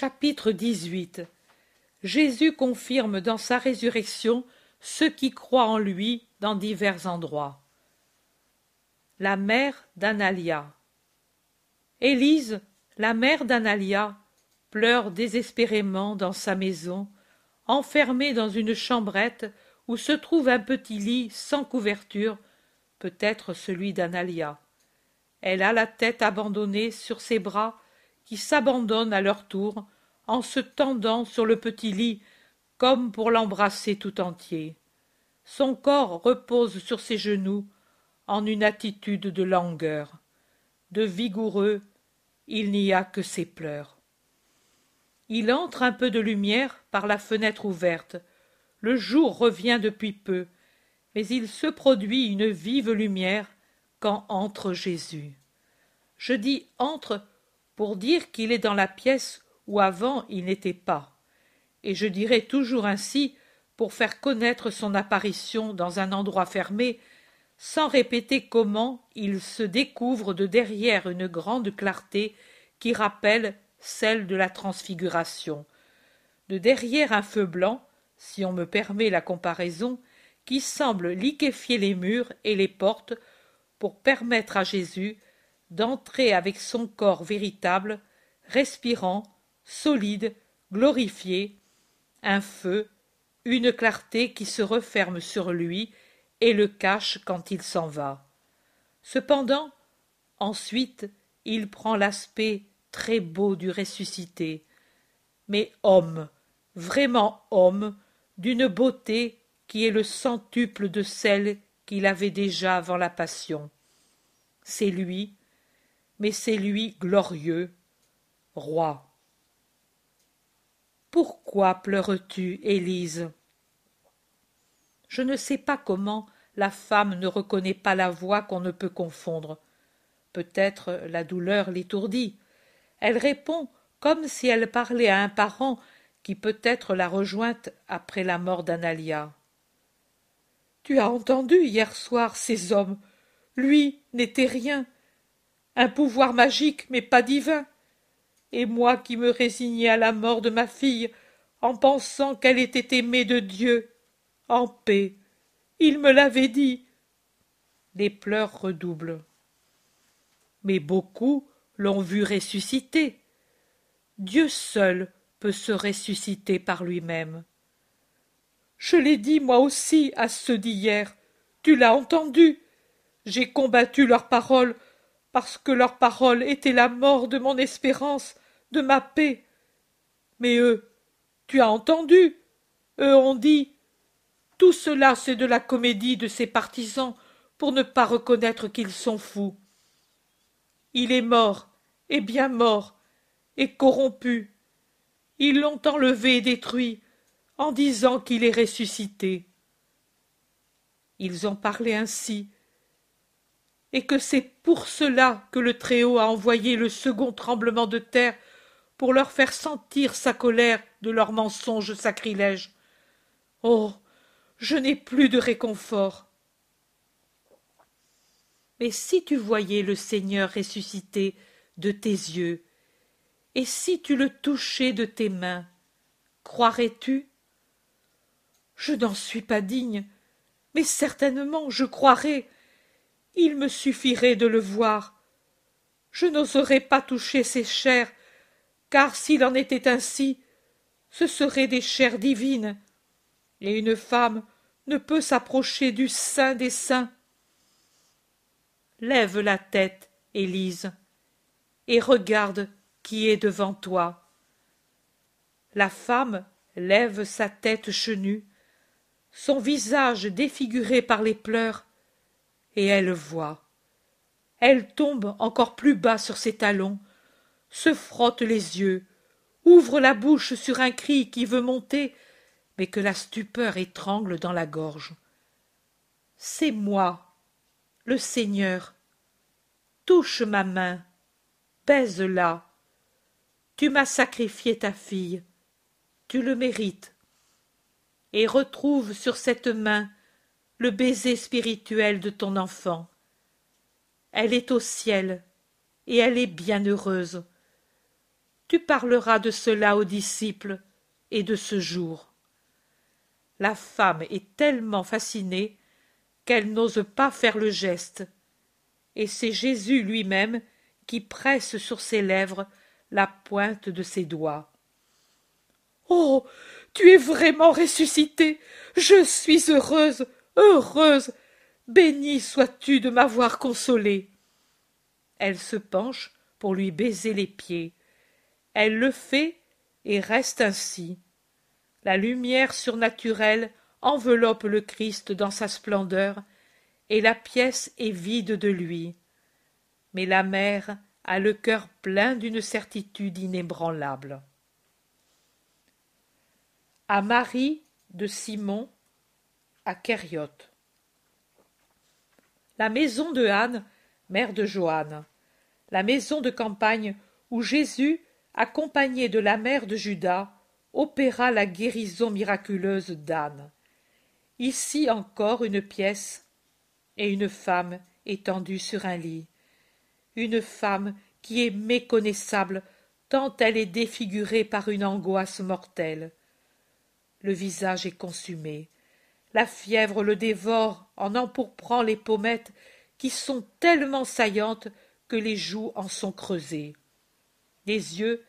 Chapitre XVIII Jésus confirme dans sa résurrection ceux qui croient en lui dans divers endroits. La mère d'Analia Élise, la mère d'Analia, pleure désespérément dans sa maison, enfermée dans une chambrette où se trouve un petit lit sans couverture, peut-être celui d'Analia. Elle a la tête abandonnée sur ses bras qui s'abandonnent à leur tour en se tendant sur le petit lit comme pour l'embrasser tout entier. Son corps repose sur ses genoux en une attitude de langueur. De vigoureux, il n'y a que ses pleurs. Il entre un peu de lumière par la fenêtre ouverte. Le jour revient depuis peu, mais il se produit une vive lumière quand entre Jésus. Je dis entre pour dire qu'il est dans la pièce où avant il n'était pas, et je dirai toujours ainsi pour faire connaître son apparition dans un endroit fermé, sans répéter comment il se découvre de derrière une grande clarté qui rappelle celle de la transfiguration, de derrière un feu blanc, si on me permet la comparaison, qui semble liquéfier les murs et les portes pour permettre à Jésus d'entrer avec son corps véritable, respirant, solide, glorifié, un feu, une clarté qui se referme sur lui et le cache quand il s'en va. Cependant, ensuite, il prend l'aspect très beau du ressuscité, mais homme, vraiment homme, d'une beauté qui est le centuple de celle qu'il avait déjà avant la passion. C'est lui, mais c'est lui glorieux, roi. Pourquoi pleures-tu, Élise? Je ne sais pas comment la femme ne reconnaît pas la voix qu'on ne peut confondre. Peut-être la douleur l'étourdit. Elle répond comme si elle parlait à un parent qui peut-être l'a rejointe après la mort d'Analia. Tu as entendu hier soir ces hommes. Lui n'était rien un pouvoir magique mais pas divin. Et moi qui me résignais à la mort de ma fille en pensant qu'elle était aimée de dieu en paix. Il me l'avait dit. Les pleurs redoublent. Mais beaucoup l'ont vu ressusciter. Dieu seul peut se ressusciter par lui-même. Je l'ai dit moi aussi à ceux d'hier. Tu l'as entendu. J'ai combattu leurs paroles parce que leurs paroles étaient la mort de mon espérance, de ma paix. Mais eux, tu as entendu Eux ont dit Tout cela c'est de la comédie de ces partisans pour ne pas reconnaître qu'ils sont fous. Il est mort, et bien mort, et corrompu. Ils l'ont enlevé et détruit, en disant qu'il est ressuscité. Ils ont parlé ainsi, et que c'est pour cela que le Très-Haut a envoyé le second tremblement de terre pour leur faire sentir sa colère de leurs mensonges sacrilèges. Oh. Je n'ai plus de réconfort. Mais si tu voyais le Seigneur ressuscité de tes yeux, et si tu le touchais de tes mains, croirais-tu? Je n'en suis pas digne, mais certainement je croirais, il me suffirait de le voir. Je n'oserais pas toucher ses chairs, car s'il en était ainsi, ce seraient des chairs divines, et une femme ne peut s'approcher du sein des saints. Lève la tête, Élise, et regarde qui est devant toi. La femme lève sa tête chenue, son visage défiguré par les pleurs, et elle voit. Elle tombe encore plus bas sur ses talons, se frotte les yeux, ouvre la bouche sur un cri qui veut monter, mais que la stupeur étrangle dans la gorge. C'est moi, le Seigneur. Touche ma main, baise-la. Tu m'as sacrifié ta fille, tu le mérites. Et retrouve sur cette main le baiser spirituel de ton enfant. Elle est au ciel, et elle est bien heureuse. tu parleras de cela aux disciples et de ce jour. La femme est tellement fascinée qu'elle n'ose pas faire le geste, et c'est Jésus lui-même qui presse sur ses lèvres la pointe de ses doigts. Oh. Tu es vraiment ressuscité. Je suis heureuse, heureuse. Béni sois-tu de m'avoir consolée. Elle se penche pour lui baiser les pieds. Elle le fait et reste ainsi. La lumière surnaturelle enveloppe le Christ dans sa splendeur, et la pièce est vide de lui. Mais la mère a le cœur plein d'une certitude inébranlable. À Marie de Simon à. La maison de Anne, mère de Joanne, la maison de campagne où Jésus, accompagné de la mère de Judas, opéra la guérison miraculeuse d'Anne. Ici encore une pièce et une femme étendue sur un lit une femme qui est méconnaissable tant elle est défigurée par une angoisse mortelle. Le visage est consumé. La fièvre le dévore en empourprant les pommettes qui sont tellement saillantes que les joues en sont creusées. Les yeux,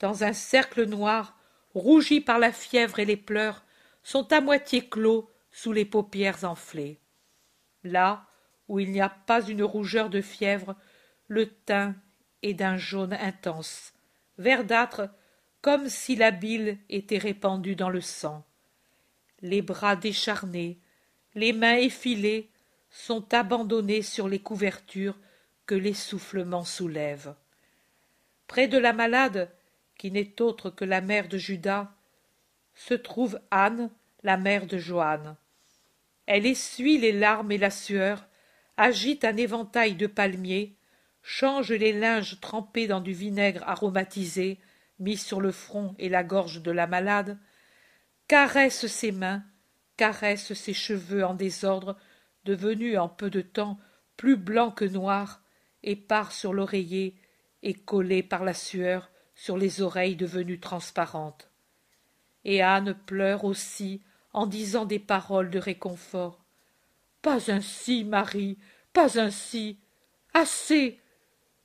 dans un cercle noir, rougis par la fièvre et les pleurs, sont à moitié clos sous les paupières enflées. Là où il n'y a pas une rougeur de fièvre, le teint est d'un jaune intense, verdâtre, comme si la bile était répandue dans le sang. Les bras décharnés, les mains effilées, sont abandonnés sur les couvertures que l'essoufflement soulève. Près de la malade, qui n'est autre que la mère de Judas, se trouve Anne, la mère de Joanne. Elle essuie les larmes et la sueur, agite un éventail de palmiers, change les linges trempés dans du vinaigre aromatisé mis sur le front et la gorge de la malade, caresse ses mains, caresse ses cheveux en désordre, devenus en peu de temps plus blancs que noirs, et part sur l'oreiller et collé par la sueur sur les oreilles devenues transparentes. Et Anne pleure aussi en disant des paroles de réconfort. Pas ainsi, Marie, pas ainsi. Assez,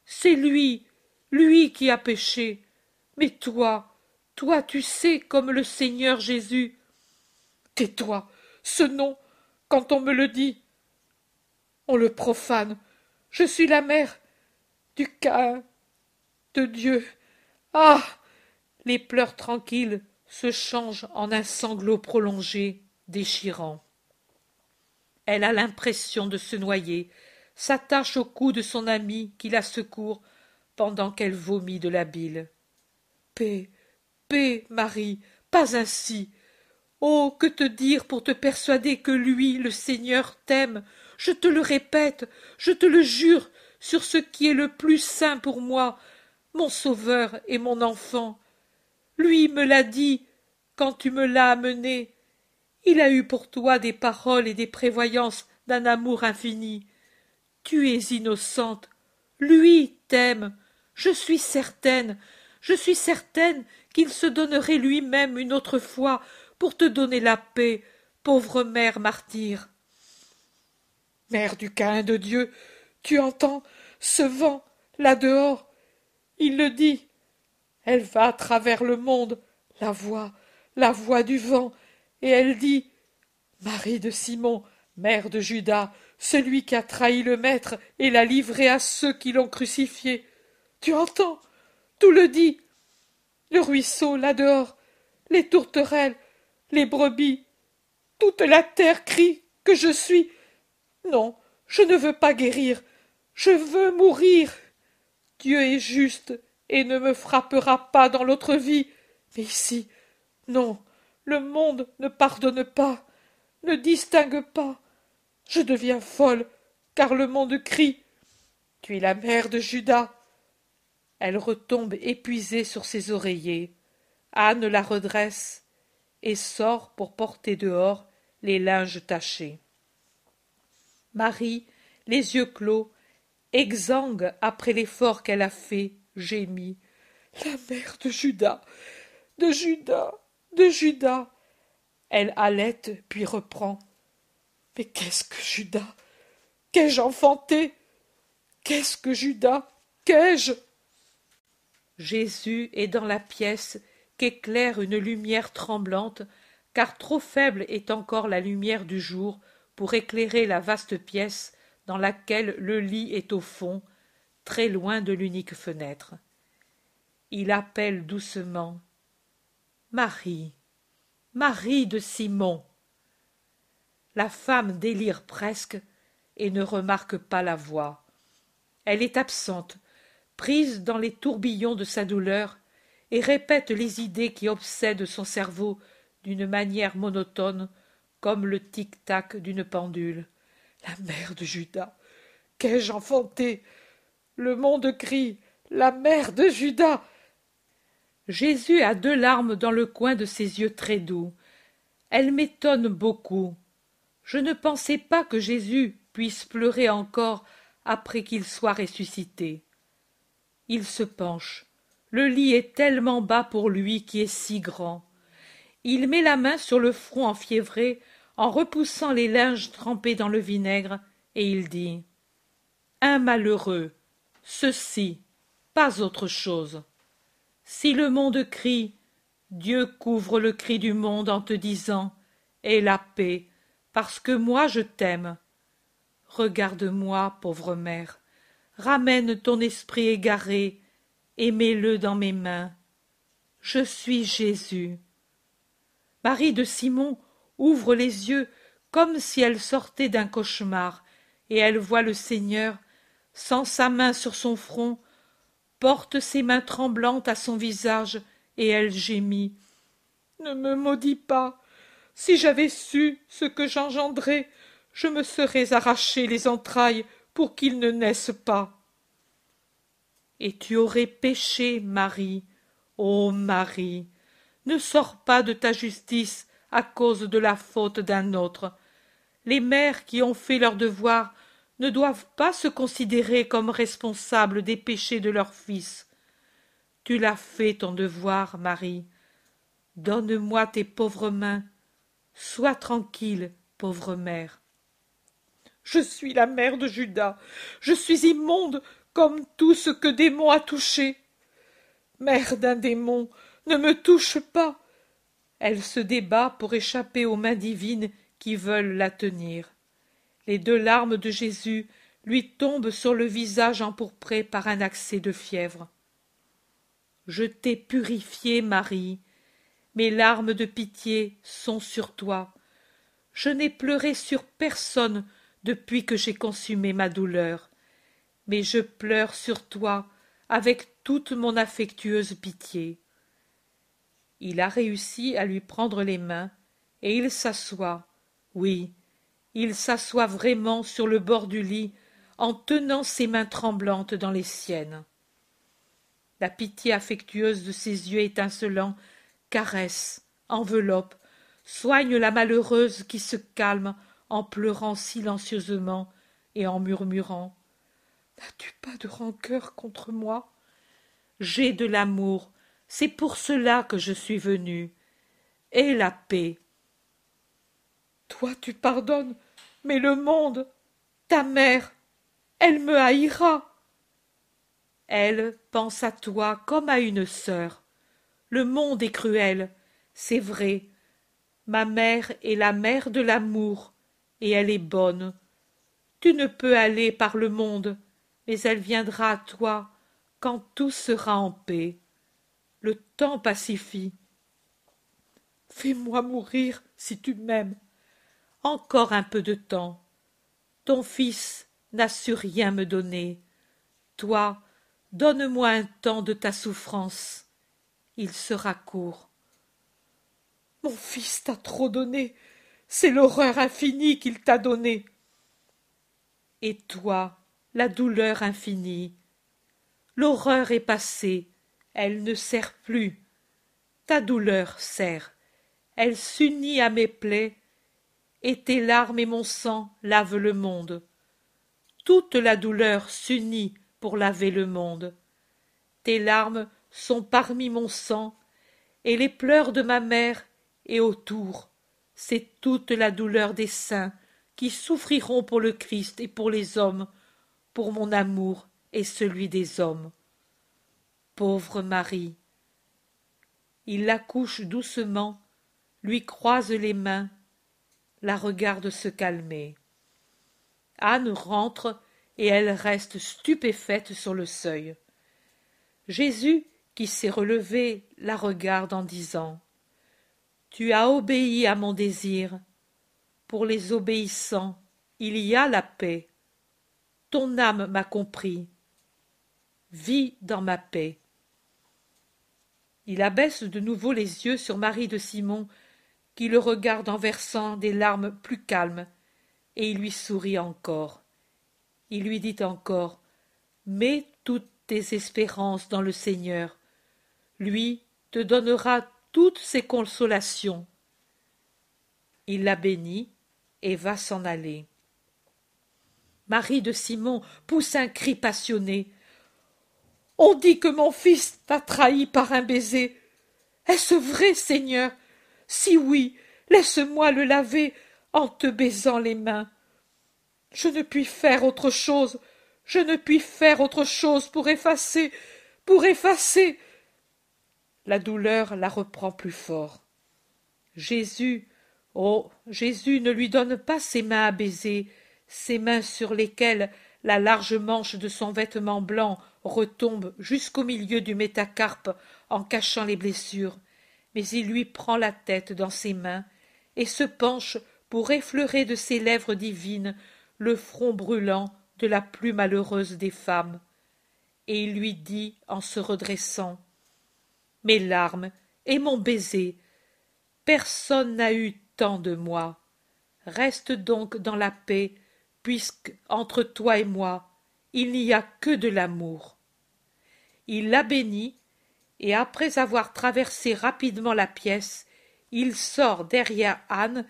c'est lui, lui qui a péché. Mais toi, toi tu sais comme le Seigneur Jésus. Tais-toi, ce nom, quand on me le dit, on le profane. Je suis la mère du Cain, de Dieu. Ah. Les pleurs tranquilles se changent en un sanglot prolongé, déchirant. Elle a l'impression de se noyer, s'attache au cou de son ami qui la secourt pendant qu'elle vomit de la bile. Paix, Marie, pas ainsi. Oh. Que te dire pour te persuader que lui, le Seigneur, t'aime? Je te le répète, je te le jure, sur ce qui est le plus saint pour moi, mon sauveur et mon enfant. Lui me l'a dit quand tu me l'as amené. Il a eu pour toi des paroles et des prévoyances d'un amour infini tu es innocente. Lui t'aime. Je suis certaine, je suis certaine qu'il se donnerait lui-même une autre fois pour te donner la paix, pauvre mère martyre. Mère du Cain de Dieu, tu entends ce vent là dehors Il le dit. Elle va à travers le monde, la voix, la voix du vent, et elle dit Marie de Simon, mère de Judas, celui qui a trahi le maître et l'a livré à ceux qui l'ont crucifié. Tu entends? Tout le dit. Le ruisseau, là dehors, les tourterelles, les brebis, toute la terre crie que je suis. Non, je ne veux pas guérir, je veux mourir. Dieu est juste et ne me frappera pas dans l'autre vie. Mais ici, non, le monde ne pardonne pas, ne distingue pas. Je deviens folle, car le monde crie. Tu es la mère de Judas. Elle retombe épuisée sur ses oreillers. Anne la redresse et sort pour porter dehors les linges tachés. Marie, les yeux clos, exsangue après l'effort qu'elle a fait, gémit. La mère de Judas, de Judas, de Judas. Elle halète, puis reprend. Mais qu'est-ce que Judas? Qu'ai-je enfanté? Qu'est-ce que Judas? Qu'ai-je? Jésus est dans la pièce qu'éclaire une lumière tremblante, car trop faible est encore la lumière du jour pour éclairer la vaste pièce dans laquelle le lit est au fond, très loin de l'unique fenêtre. Il appelle doucement Marie, Marie de Simon. La femme délire presque et ne remarque pas la voix. Elle est absente, prise dans les tourbillons de sa douleur, et répète les idées qui obsèdent son cerveau d'une manière monotone, comme le tic-tac d'une pendule. La mère de Judas. Qu'ai-je enfanté? Le monde crie. La mère de Judas. Jésus a deux larmes dans le coin de ses yeux très doux. Elles m'étonnent beaucoup. Je ne pensais pas que Jésus puisse pleurer encore après qu'il soit ressuscité. Il se penche. Le lit est tellement bas pour lui qui est si grand. Il met la main sur le front enfiévré en repoussant les linges trempés dans le vinaigre, et il dit Un malheureux, ceci, pas autre chose. Si le monde crie, Dieu couvre le cri du monde en te disant Aie la paix, parce que moi je t'aime. Regarde-moi, pauvre mère, ramène ton esprit égaré, et mets-le dans mes mains. Je suis Jésus. Marie de Simon ouvre les yeux comme si elle sortait d'un cauchemar, et elle voit le Seigneur, sans sa main sur son front, porte ses mains tremblantes à son visage, et elle gémit. Ne me maudis pas. Si j'avais su ce que j'engendrais, je me serais arraché les entrailles pour qu'il ne naisse pas. Et tu aurais péché, Marie. Ô Marie, ne sors pas de ta justice à cause de la faute d'un autre. Les mères qui ont fait leur devoir ne doivent pas se considérer comme responsables des péchés de leurs fils. Tu l'as fait ton devoir, Marie. Donne-moi tes pauvres mains. Sois tranquille, pauvre mère. Je suis la mère de Judas. Je suis immonde comme tout ce que démon a touché. Mère d'un démon, ne me touche pas. Elle se débat pour échapper aux mains divines qui veulent la tenir. Les deux larmes de Jésus lui tombent sur le visage empourpré par un accès de fièvre. Je t'ai purifiée, Marie. Mes larmes de pitié sont sur toi. Je n'ai pleuré sur personne depuis que j'ai consumé ma douleur, mais je pleure sur toi avec toute mon affectueuse pitié. Il a réussi à lui prendre les mains, et il s'assoit. Oui, il s'assoit vraiment sur le bord du lit, en tenant ses mains tremblantes dans les siennes. La pitié affectueuse de ses yeux étincelants caresse, enveloppe, soigne la malheureuse qui se calme en pleurant silencieusement et en murmurant. N'as-tu pas de rancœur contre moi? J'ai de l'amour, c'est pour cela que je suis venu. Et la paix. Toi tu pardonnes, mais le monde, ta mère, elle me haïra. Elle pense à toi comme à une sœur. Le monde est cruel, c'est vrai. Ma mère est la mère de l'amour, et elle est bonne. Tu ne peux aller par le monde, mais elle viendra à toi quand tout sera en paix le temps pacifie. Fais-moi mourir si tu m'aimes. Encore un peu de temps. Ton fils n'a su rien me donner. Toi, donne-moi un temps de ta souffrance. Il sera court. Mon fils t'a trop donné. C'est l'horreur infinie qu'il t'a donnée. Et toi, la douleur infinie. L'horreur est passée, elle ne sert plus. Ta douleur sert. Elle s'unit à mes plaies, et tes larmes et mon sang lavent le monde. Toute la douleur s'unit pour laver le monde. Tes larmes sont parmi mon sang, et les pleurs de ma mère et autour. C'est toute la douleur des saints qui souffriront pour le Christ et pour les hommes, pour mon amour et celui des hommes. Pauvre Marie. Il la couche doucement, lui croise les mains, la regarde se calmer. Anne rentre et elle reste stupéfaite sur le seuil. Jésus, qui s'est relevé, la regarde en disant Tu as obéi à mon désir. Pour les obéissants, il y a la paix. Ton âme m'a compris. Vis dans ma paix. Il abaisse de nouveau les yeux sur Marie de Simon, qui le regarde en versant des larmes plus calmes, et il lui sourit encore. Il lui dit encore Mets toutes tes espérances dans le Seigneur. Lui te donnera toutes ses consolations. Il la bénit et va s'en aller. Marie de Simon pousse un cri passionné. On dit que mon fils t'a trahi par un baiser. Est-ce vrai, Seigneur? Si oui, laisse-moi le laver en te baisant les mains. Je ne puis faire autre chose, je ne puis faire autre chose pour effacer, pour effacer. La douleur la reprend plus fort. Jésus, oh, Jésus ne lui donne pas ses mains à baiser, ses mains sur lesquelles la large manche de son vêtement blanc retombe jusqu'au milieu du métacarpe en cachant les blessures mais il lui prend la tête dans ses mains et se penche pour effleurer de ses lèvres divines le front brûlant de la plus malheureuse des femmes et il lui dit en se redressant mes larmes et mon baiser. Personne n'a eu tant de moi. Reste donc dans la paix puisque entre toi et moi il n'y a que de l'amour. Il la bénit et après avoir traversé rapidement la pièce, il sort derrière Anne,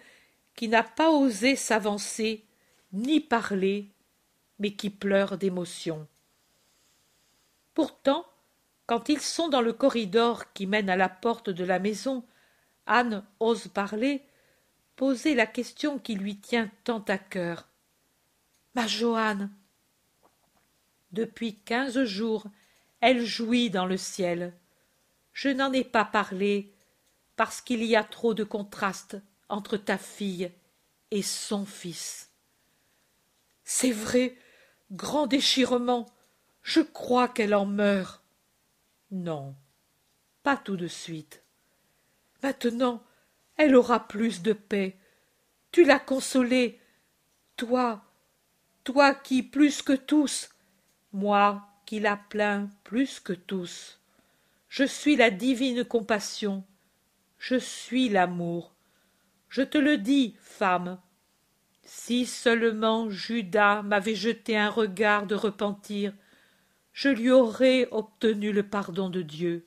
qui n'a pas osé s'avancer ni parler, mais qui pleure d'émotion. Pourtant, quand ils sont dans le corridor qui mène à la porte de la maison, Anne ose parler, poser la question qui lui tient tant à cœur. Ma Joanne. Depuis quinze jours, elle jouit dans le ciel je n'en ai pas parlé parce qu'il y a trop de contraste entre ta fille et son fils. C'est vrai, grand déchirement, je crois qu'elle en meurt. Non, pas tout de suite. Maintenant, elle aura plus de paix. Tu l'as consolée, toi, toi qui plus que tous, moi qui la plains plus que tous. Je suis la divine compassion, je suis l'amour. Je te le dis, femme. Si seulement Judas m'avait jeté un regard de repentir, je lui aurais obtenu le pardon de Dieu.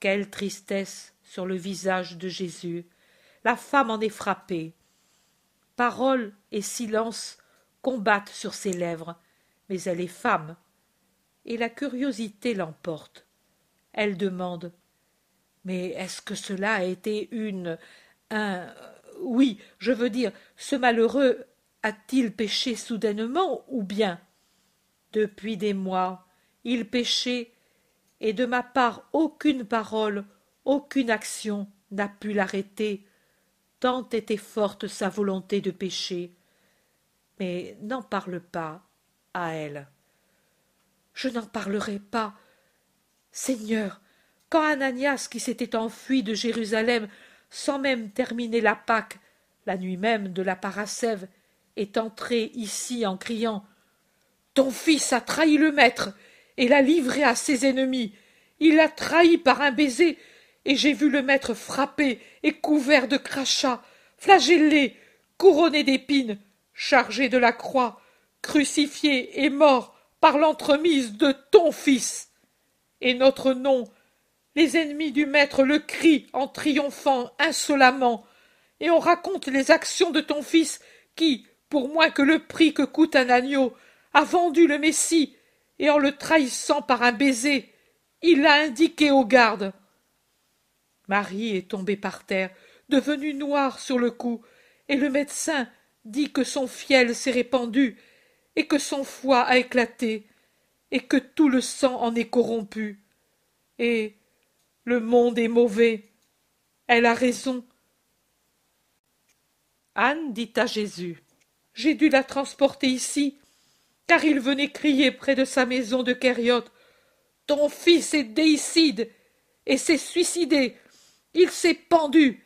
Quelle tristesse sur le visage de Jésus. La femme en est frappée. Parole et silence combattent sur ses lèvres, mais elle est femme, et la curiosité l'emporte. Elle demande Mais est-ce que cela a été une. un. Oui, je veux dire, ce malheureux a-t-il péché soudainement ou bien Depuis des mois, il péchait, et de ma part aucune parole, aucune action n'a pu l'arrêter, tant était forte sa volonté de pécher. Mais n'en parle pas à elle. Je n'en parlerai pas, Seigneur, quand Ananias, qui s'était enfui de Jérusalem sans même terminer la Pâque, la nuit même de la Parasève, est entré ici en criant Ton fils a trahi le maître et l'a livré à ses ennemis. Il l'a trahi par un baiser, et j'ai vu le maître frappé et couvert de crachats, flagellé, couronné d'épines, chargé de la croix, crucifié et mort par l'entremise de ton fils et notre nom. Les ennemis du maître le crient en triomphant insolemment, et on raconte les actions de ton fils qui, pour moins que le prix que coûte un agneau, a vendu le Messie, et en le trahissant par un baiser, Il l'a indiqué aux gardes. Marie est tombée par terre, devenue noire sur le cou, et le médecin dit que son fiel s'est répandu, et que son foie a éclaté, et que tout le sang en est corrompu. Et le monde est mauvais. Elle a raison. Anne dit à Jésus J'ai dû la transporter ici, car il venait crier près de sa maison de Kériote Ton fils est déicide et s'est suicidé. Il s'est pendu,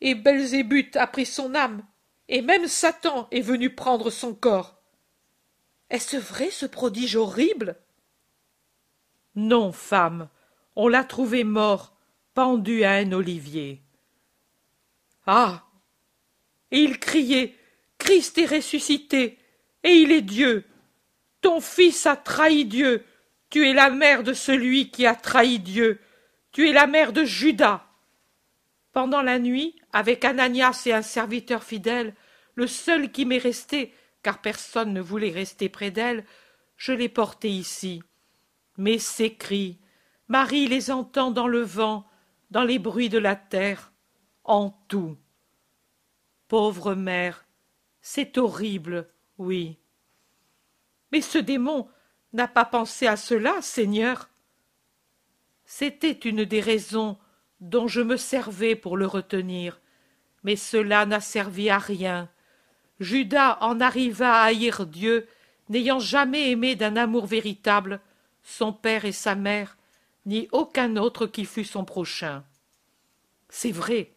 et Belzébuth a pris son âme, et même Satan est venu prendre son corps. Est-ce vrai ce prodige horrible? Non, femme, on l'a trouvé mort, pendu à un olivier. Ah et il criait Christ est ressuscité, et il est Dieu. Ton fils a trahi Dieu. Tu es la mère de celui qui a trahi Dieu. Tu es la mère de Judas. Pendant la nuit, avec Ananias et un serviteur fidèle, le seul qui m'est resté, car personne ne voulait rester près d'elle, je l'ai porté ici. Mais ces cris, Marie les entend dans le vent, dans les bruits de la terre, en tout. Pauvre mère, c'est horrible, oui. Mais ce démon n'a pas pensé à cela, Seigneur. C'était une des raisons dont je me servais pour le retenir, mais cela n'a servi à rien. Judas en arriva à haïr Dieu, n'ayant jamais aimé d'un amour véritable son père et sa mère, ni aucun autre qui fût son prochain. C'est vrai,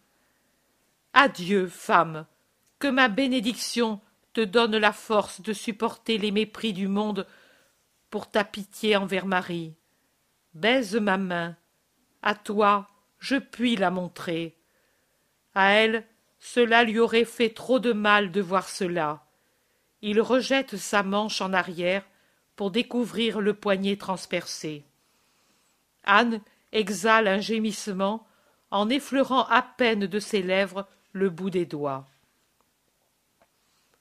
Adieu, femme, que ma bénédiction te donne la force de supporter les mépris du monde pour ta pitié envers Marie. Baise ma main. À toi, je puis la montrer. À elle, cela lui aurait fait trop de mal de voir cela. Il rejette sa manche en arrière pour découvrir le poignet transpercé. Anne exhale un gémissement en effleurant à peine de ses lèvres le bout des doigts.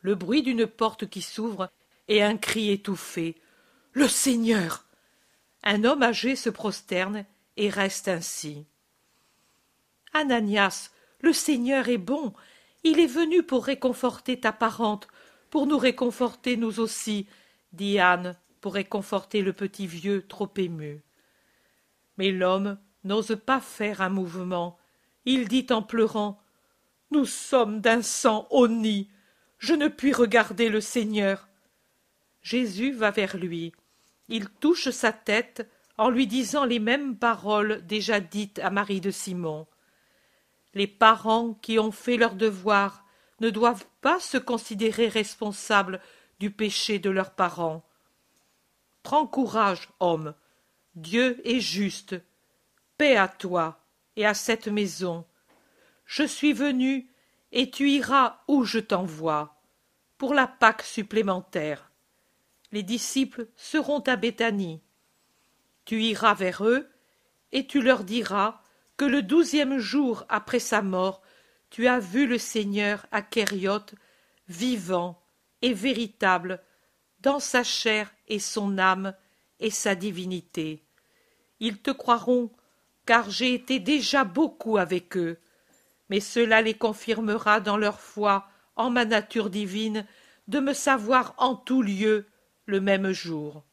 Le bruit d'une porte qui s'ouvre et un cri étouffé. Le Seigneur. Un homme âgé se prosterne et reste ainsi. Ananias, le Seigneur est bon. Il est venu pour réconforter ta parente, pour nous réconforter nous aussi, dit Anne, pour réconforter le petit vieux trop ému. Mais l'homme n'ose pas faire un mouvement. Il dit en pleurant nous sommes d'un sang honni. Je ne puis regarder le Seigneur. Jésus va vers lui. Il touche sa tête en lui disant les mêmes paroles déjà dites à Marie de Simon. Les parents qui ont fait leur devoir ne doivent pas se considérer responsables du péché de leurs parents. Prends courage, homme. Dieu est juste. Paix à toi et à cette maison je suis venu et tu iras où je t'envoie pour la pâque supplémentaire. Les disciples seront à béthanie. Tu iras vers eux et tu leur diras que le douzième jour après sa mort tu as vu le seigneur à kériote vivant et véritable dans sa chair et son âme et sa divinité. Ils te croiront car j'ai été déjà beaucoup avec eux mais cela les confirmera dans leur foi en ma nature divine de me savoir en tout lieu le même jour.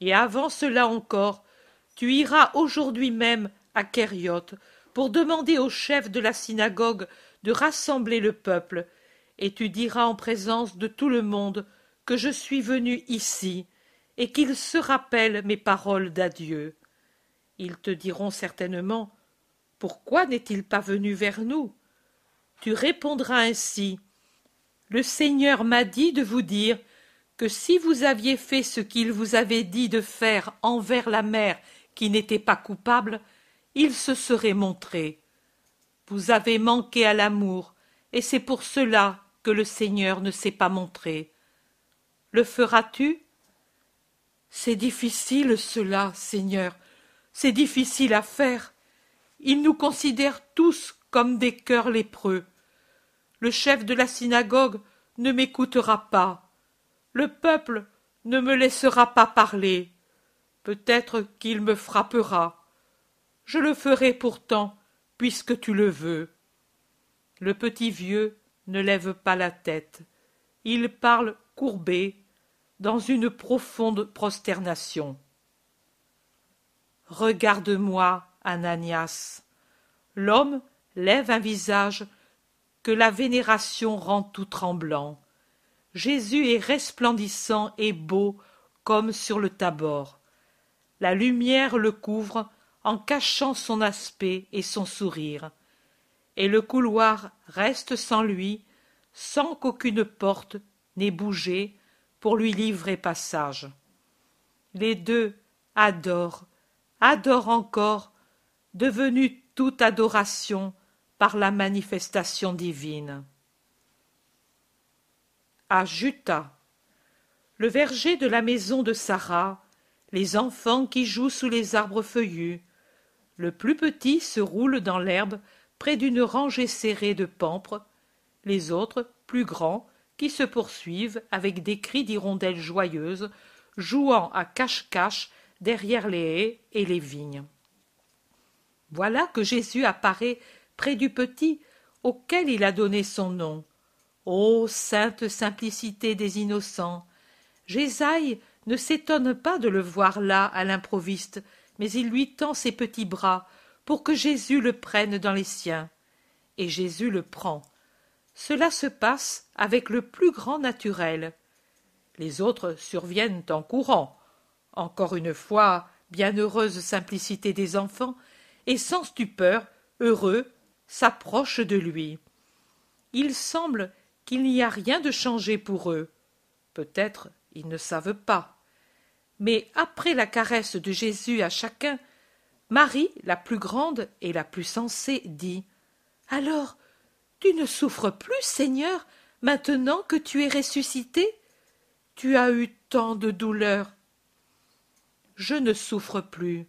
Et avant cela encore, tu iras aujourd'hui même à Kériote pour demander au chef de la synagogue de rassembler le peuple, et tu diras en présence de tout le monde que je suis venu ici, et qu'ils se rappellent mes paroles d'adieu. Ils te diront certainement pourquoi n'est-il pas venu vers nous? Tu répondras ainsi. Le Seigneur m'a dit de vous dire que si vous aviez fait ce qu'il vous avait dit de faire envers la mère qui n'était pas coupable, il se serait montré. Vous avez manqué à l'amour, et c'est pour cela que le Seigneur ne s'est pas montré. Le feras-tu? C'est difficile cela, Seigneur, c'est difficile à faire. Ils nous considèrent tous comme des cœurs lépreux. Le chef de la synagogue ne m'écoutera pas. Le peuple ne me laissera pas parler. Peut-être qu'il me frappera. Je le ferai pourtant, puisque tu le veux. Le petit vieux ne lève pas la tête. Il parle courbé, dans une profonde prosternation. Regarde-moi, L'homme lève un visage que la vénération rend tout tremblant. Jésus est resplendissant et beau comme sur le Tabor. La lumière le couvre en cachant son aspect et son sourire. Et le couloir reste sans lui, sans qu'aucune porte n'ait bougé pour lui livrer passage. Les deux adorent, adorent encore, devenus toute adoration par la manifestation divine. À Juta, le verger de la maison de Sarah, les enfants qui jouent sous les arbres feuillus. Le plus petit se roule dans l'herbe près d'une rangée serrée de pampres, les autres, plus grands, qui se poursuivent avec des cris d'hirondelles joyeuses, jouant à cache-cache derrière les haies et les vignes. Voilà que Jésus apparaît près du petit auquel il a donné son nom. Ô sainte simplicité des innocents Jésaïe ne s'étonne pas de le voir là à l'improviste, mais il lui tend ses petits bras pour que Jésus le prenne dans les siens. Et Jésus le prend. Cela se passe avec le plus grand naturel. Les autres surviennent en courant. Encore une fois, bienheureuse simplicité des enfants, et sans stupeur, heureux, s'approchent de lui. Il semble qu'il n'y a rien de changé pour eux. Peut-être ils ne savent pas. Mais après la caresse de Jésus à chacun, Marie, la plus grande et la plus sensée, dit Alors, tu ne souffres plus, Seigneur, maintenant que tu es ressuscité? Tu as eu tant de douleurs. Je ne souffre plus.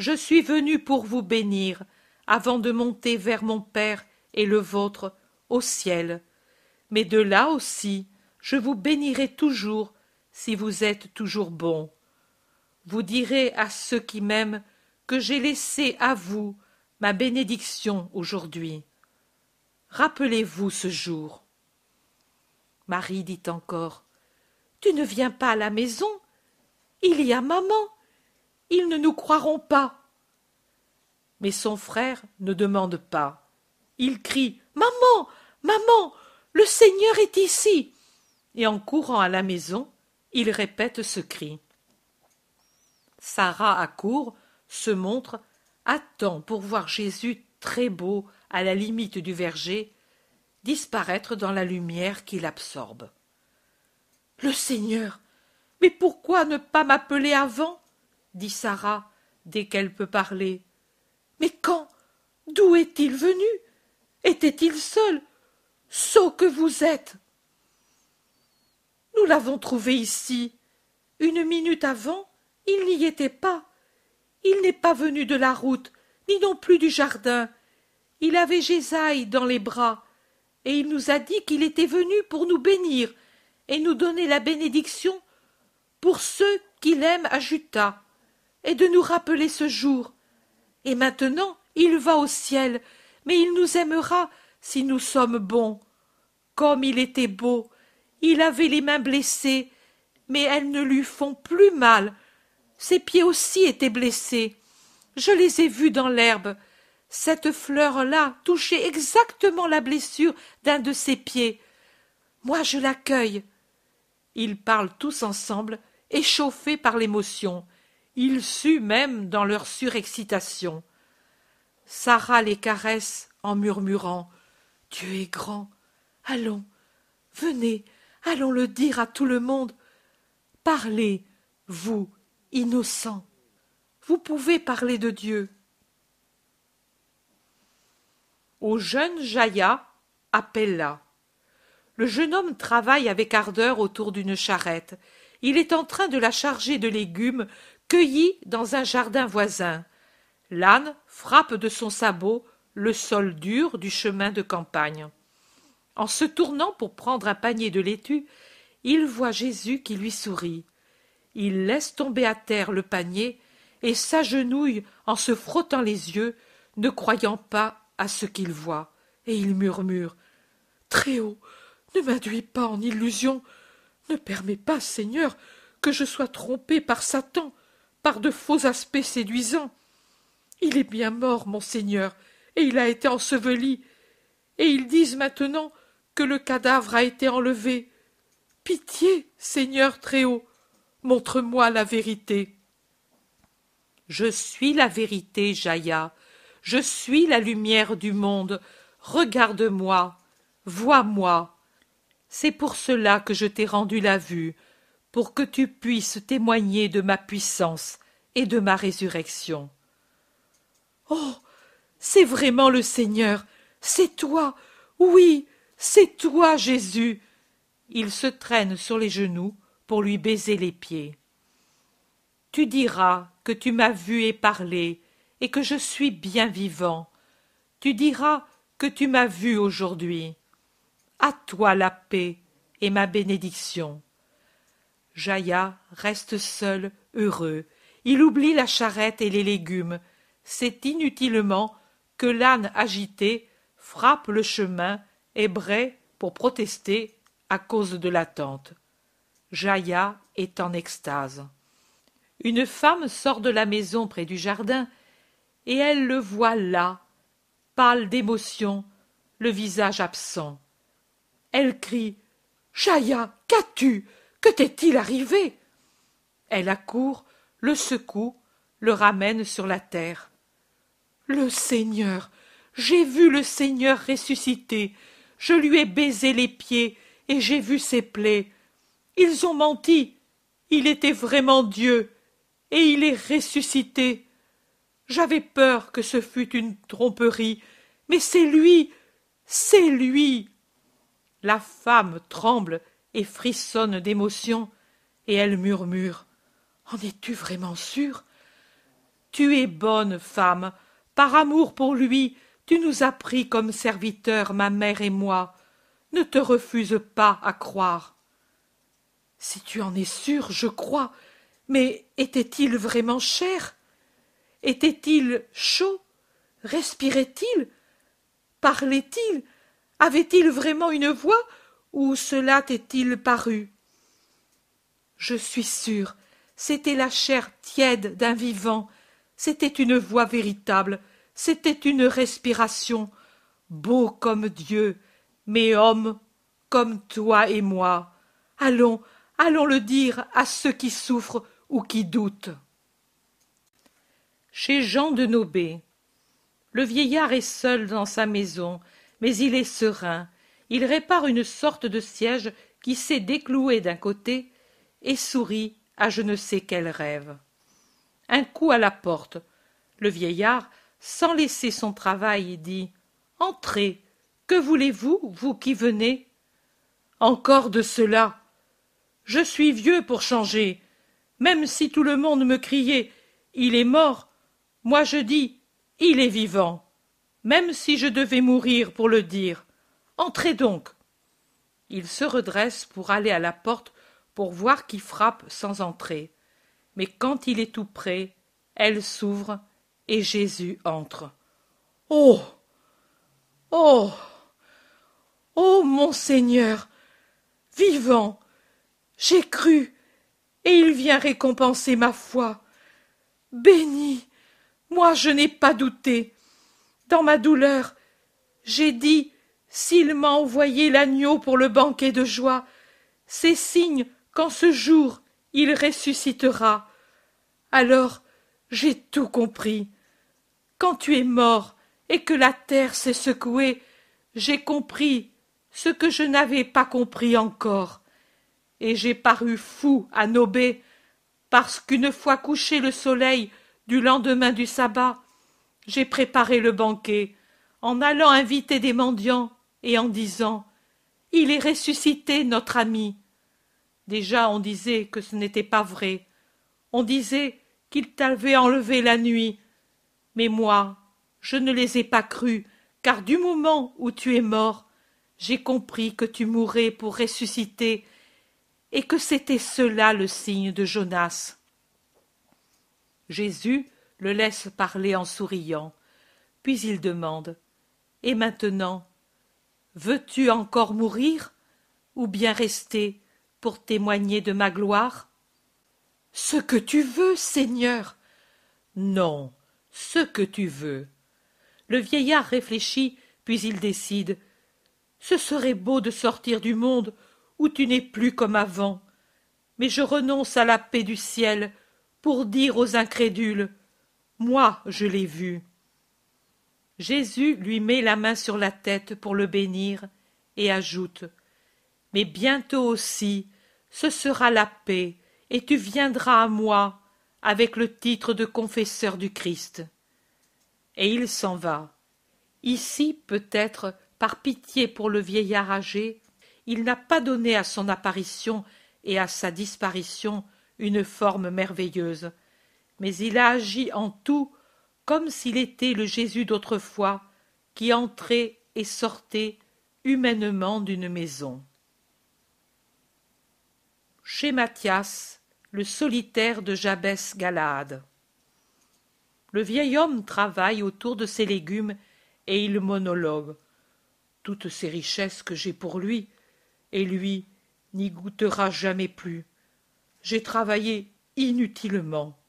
Je suis venu pour vous bénir, avant de monter vers mon Père et le vôtre au ciel. Mais de là aussi, je vous bénirai toujours si vous êtes toujours bon. Vous direz à ceux qui m'aiment que j'ai laissé à vous ma bénédiction aujourd'hui. Rappelez-vous ce jour. Marie dit encore Tu ne viens pas à la maison Il y a maman. Ils ne nous croiront pas. Mais son frère ne demande pas. Il crie Maman Maman Le Seigneur est ici Et en courant à la maison, il répète ce cri. Sarah accourt, se montre, attend pour voir Jésus très beau à la limite du verger, disparaître dans la lumière qui l'absorbe. Le Seigneur. Mais pourquoi ne pas m'appeler avant? Dit Sarah, dès qu'elle peut parler. Mais quand? D'où est-il venu? Était-il seul? Sot que vous êtes. Nous l'avons trouvé ici. Une minute avant, il n'y était pas. Il n'est pas venu de la route, ni non plus du jardin. Il avait Jésaï dans les bras, et il nous a dit qu'il était venu pour nous bénir et nous donner la bénédiction pour ceux qu'il aime à Juta, et de nous rappeler ce jour. Et maintenant il va au ciel, mais il nous aimera si nous sommes bons. Comme il était beau, il avait les mains blessées, mais elles ne lui font plus mal. Ses pieds aussi étaient blessés. Je les ai vus dans l'herbe. Cette fleur-là touchait exactement la blessure d'un de ses pieds. Moi, je l'accueille. Ils parlent tous ensemble, échauffés par l'émotion. Ils suent même dans leur surexcitation. Sarah les caresse en murmurant Dieu est grand. Allons, venez, allons le dire à tout le monde. Parlez, vous, innocents. Vous pouvez parler de Dieu. Au jeune Jaïa, appelle-la. Le jeune homme travaille avec ardeur autour d'une charrette. Il est en train de la charger de légumes cueillis dans un jardin voisin. L'âne frappe de son sabot le sol dur du chemin de campagne. En se tournant pour prendre un panier de laitue, il voit Jésus qui lui sourit. il laisse tomber à terre le panier et s'agenouille en se frottant les yeux, ne croyant pas à ce qu'il voit, et il murmure Très haut, ne m'induis pas en illusion, ne permets pas, Seigneur, que je sois trompé par Satan, par de faux aspects séduisants. Il est bien mort, mon Seigneur, et il a été enseveli, et ils disent maintenant que le cadavre a été enlevé. Pitié, Seigneur Très-Haut, montre-moi la vérité. Je suis la vérité, Jaïa, je suis la lumière du monde, regarde-moi, vois-moi. C'est pour cela que je t'ai rendu la vue, pour que tu puisses témoigner de ma puissance et de ma résurrection. Oh. C'est vraiment le Seigneur. C'est toi. Oui, c'est toi, Jésus. Il se traîne sur les genoux pour lui baiser les pieds. Tu diras que tu m'as vu et parlé, et que je suis bien vivant. Tu diras que tu m'as vu aujourd'hui. À toi la paix et ma bénédiction. Jaïa reste seul, heureux. Il oublie la charrette et les légumes. C'est inutilement que l'âne agité frappe le chemin et braie pour protester à cause de l'attente. Jaïa est en extase. Une femme sort de la maison près du jardin, et elle le voit là, pâle d'émotion, le visage absent. Elle crie Jaïa, qu'as-tu? Que t'est-il arrivé? Elle accourt, le secoue, le ramène sur la terre. Le Seigneur. J'ai vu le Seigneur ressuscité. Je lui ai baisé les pieds et j'ai vu ses plaies. Ils ont menti. Il était vraiment Dieu et il est ressuscité. J'avais peur que ce fût une tromperie, mais c'est lui, c'est lui. La femme tremble et frissonne d'émotion, et elle murmure. En es-tu vraiment sûre? Tu es bonne femme. Par amour pour lui, tu nous as pris comme serviteurs, ma mère et moi. Ne te refuse pas à croire. Si tu en es sûre, je crois. Mais était-il vraiment cher? Était-il chaud? Respirait-il? Parlait-il? Avait-il vraiment une voix? Ou cela t'est-il paru? Je suis sûre, c'était la chair tiède d'un vivant, c'était une voix véritable, c'était une respiration, beau comme Dieu, mais homme comme toi et moi. Allons, allons le dire à ceux qui souffrent ou qui doutent. Chez Jean de Nobé. Le vieillard est seul dans sa maison, mais il est serein. Il répare une sorte de siège qui s'est décloué d'un côté et sourit à je ne sais quel rêve. Un coup à la porte. Le vieillard sans laisser son travail, dit Entrez. Que voulez-vous, vous qui venez? Encore de cela. Je suis vieux pour changer. Même si tout le monde me criait Il est mort, moi je dis Il est vivant. Même si je devais mourir pour le dire. Entrez donc. Il se redresse pour aller à la porte pour voir qui frappe sans entrer. Mais quand il est tout près, elle s'ouvre et Jésus entre. Oh. Oh. Oh. Mon Seigneur. Vivant. J'ai cru. Et il vient récompenser ma foi. Béni. Moi je n'ai pas douté. Dans ma douleur, j'ai dit s'il m'a envoyé l'agneau pour le banquet de joie, c'est signe qu'en ce jour il ressuscitera. Alors j'ai tout compris quand tu es mort et que la terre s'est secouée, j'ai compris ce que je n'avais pas compris encore, et j'ai paru fou à Nobé, parce qu'une fois couché le soleil du lendemain du sabbat, j'ai préparé le banquet, en allant inviter des mendiants et en disant Il est ressuscité, notre ami. Déjà on disait que ce n'était pas vrai. On disait qu'il t'avait enlevé la nuit, mais moi, je ne les ai pas crus, car du moment où tu es mort, j'ai compris que tu mourrais pour ressusciter, et que c'était cela le signe de Jonas. Jésus le laisse parler en souriant, puis il demande Et maintenant, veux-tu encore mourir ou bien rester pour témoigner de ma gloire? Ce que tu veux, Seigneur. Non, ce que tu veux. Le vieillard réfléchit, puis il décide. Ce serait beau de sortir du monde où tu n'es plus comme avant. Mais je renonce à la paix du ciel pour dire aux incrédules Moi je l'ai vu. Jésus lui met la main sur la tête pour le bénir et ajoute Mais bientôt aussi ce sera la paix, et tu viendras à moi avec le titre de confesseur du Christ. Et il s'en va. Ici, peut-être, par pitié pour le vieillard âgé, il n'a pas donné à son apparition et à sa disparition une forme merveilleuse, mais il a agi en tout comme s'il était le Jésus d'autrefois, qui entrait et sortait humainement d'une maison. Chez Mathias, le solitaire de Jabès Galaad. Le vieil homme travaille autour de ses légumes et il monologue. Toutes ces richesses que j'ai pour lui, et lui n'y goûtera jamais plus. J'ai travaillé inutilement.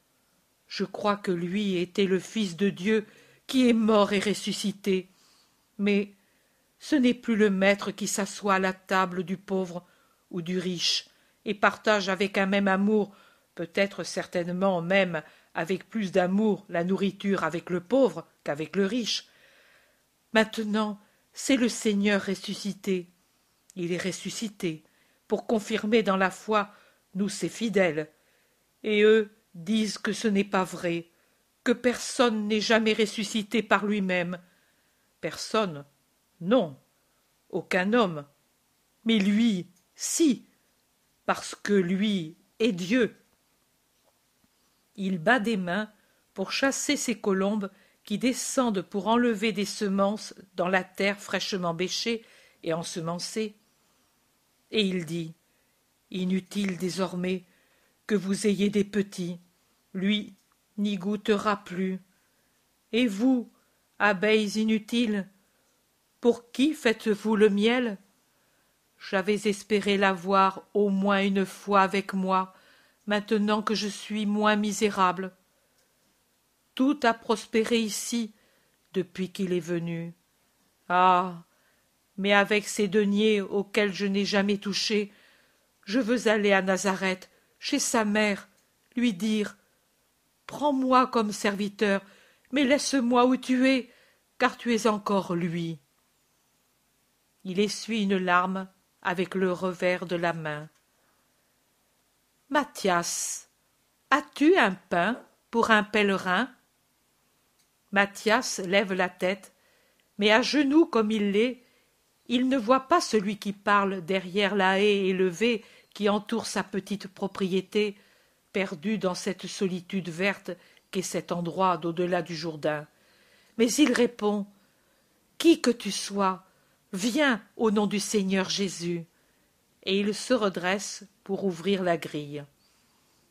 Je crois que lui était le Fils de Dieu qui est mort et ressuscité. Mais ce n'est plus le maître qui s'assoit à la table du pauvre ou du riche et partage avec un même amour, peut-être certainement même avec plus d'amour la nourriture avec le pauvre qu'avec le riche. Maintenant, c'est le Seigneur ressuscité. Il est ressuscité pour confirmer dans la foi nous ses fidèles. Et eux disent que ce n'est pas vrai, que personne n'est jamais ressuscité par lui-même. Personne, non, aucun homme. Mais lui, si, parce que lui est Dieu. Il bat des mains pour chasser ces colombes qui descendent pour enlever des semences dans la terre fraîchement bêchée et ensemencée. Et il dit Inutile désormais vous ayez des petits, lui n'y goûtera plus. Et vous, abeilles inutiles, pour qui faites-vous le miel? J'avais espéré l'avoir au moins une fois avec moi, maintenant que je suis moins misérable. Tout a prospéré ici depuis qu'il est venu. Ah. Mais avec ces deniers auxquels je n'ai jamais touché, je veux aller à Nazareth, chez sa mère, lui dire Prends-moi comme serviteur, mais laisse-moi où tu es, car tu es encore lui. Il essuie une larme avec le revers de la main. Mathias, as-tu un pain pour un pèlerin? Mathias lève la tête, mais à genoux comme il l'est, il ne voit pas celui qui parle derrière la haie élevée qui entoure sa petite propriété, perdue dans cette solitude verte qu'est cet endroit d'au-delà du Jourdain. Mais il répond Qui que tu sois, viens au nom du Seigneur Jésus et il se redresse pour ouvrir la grille.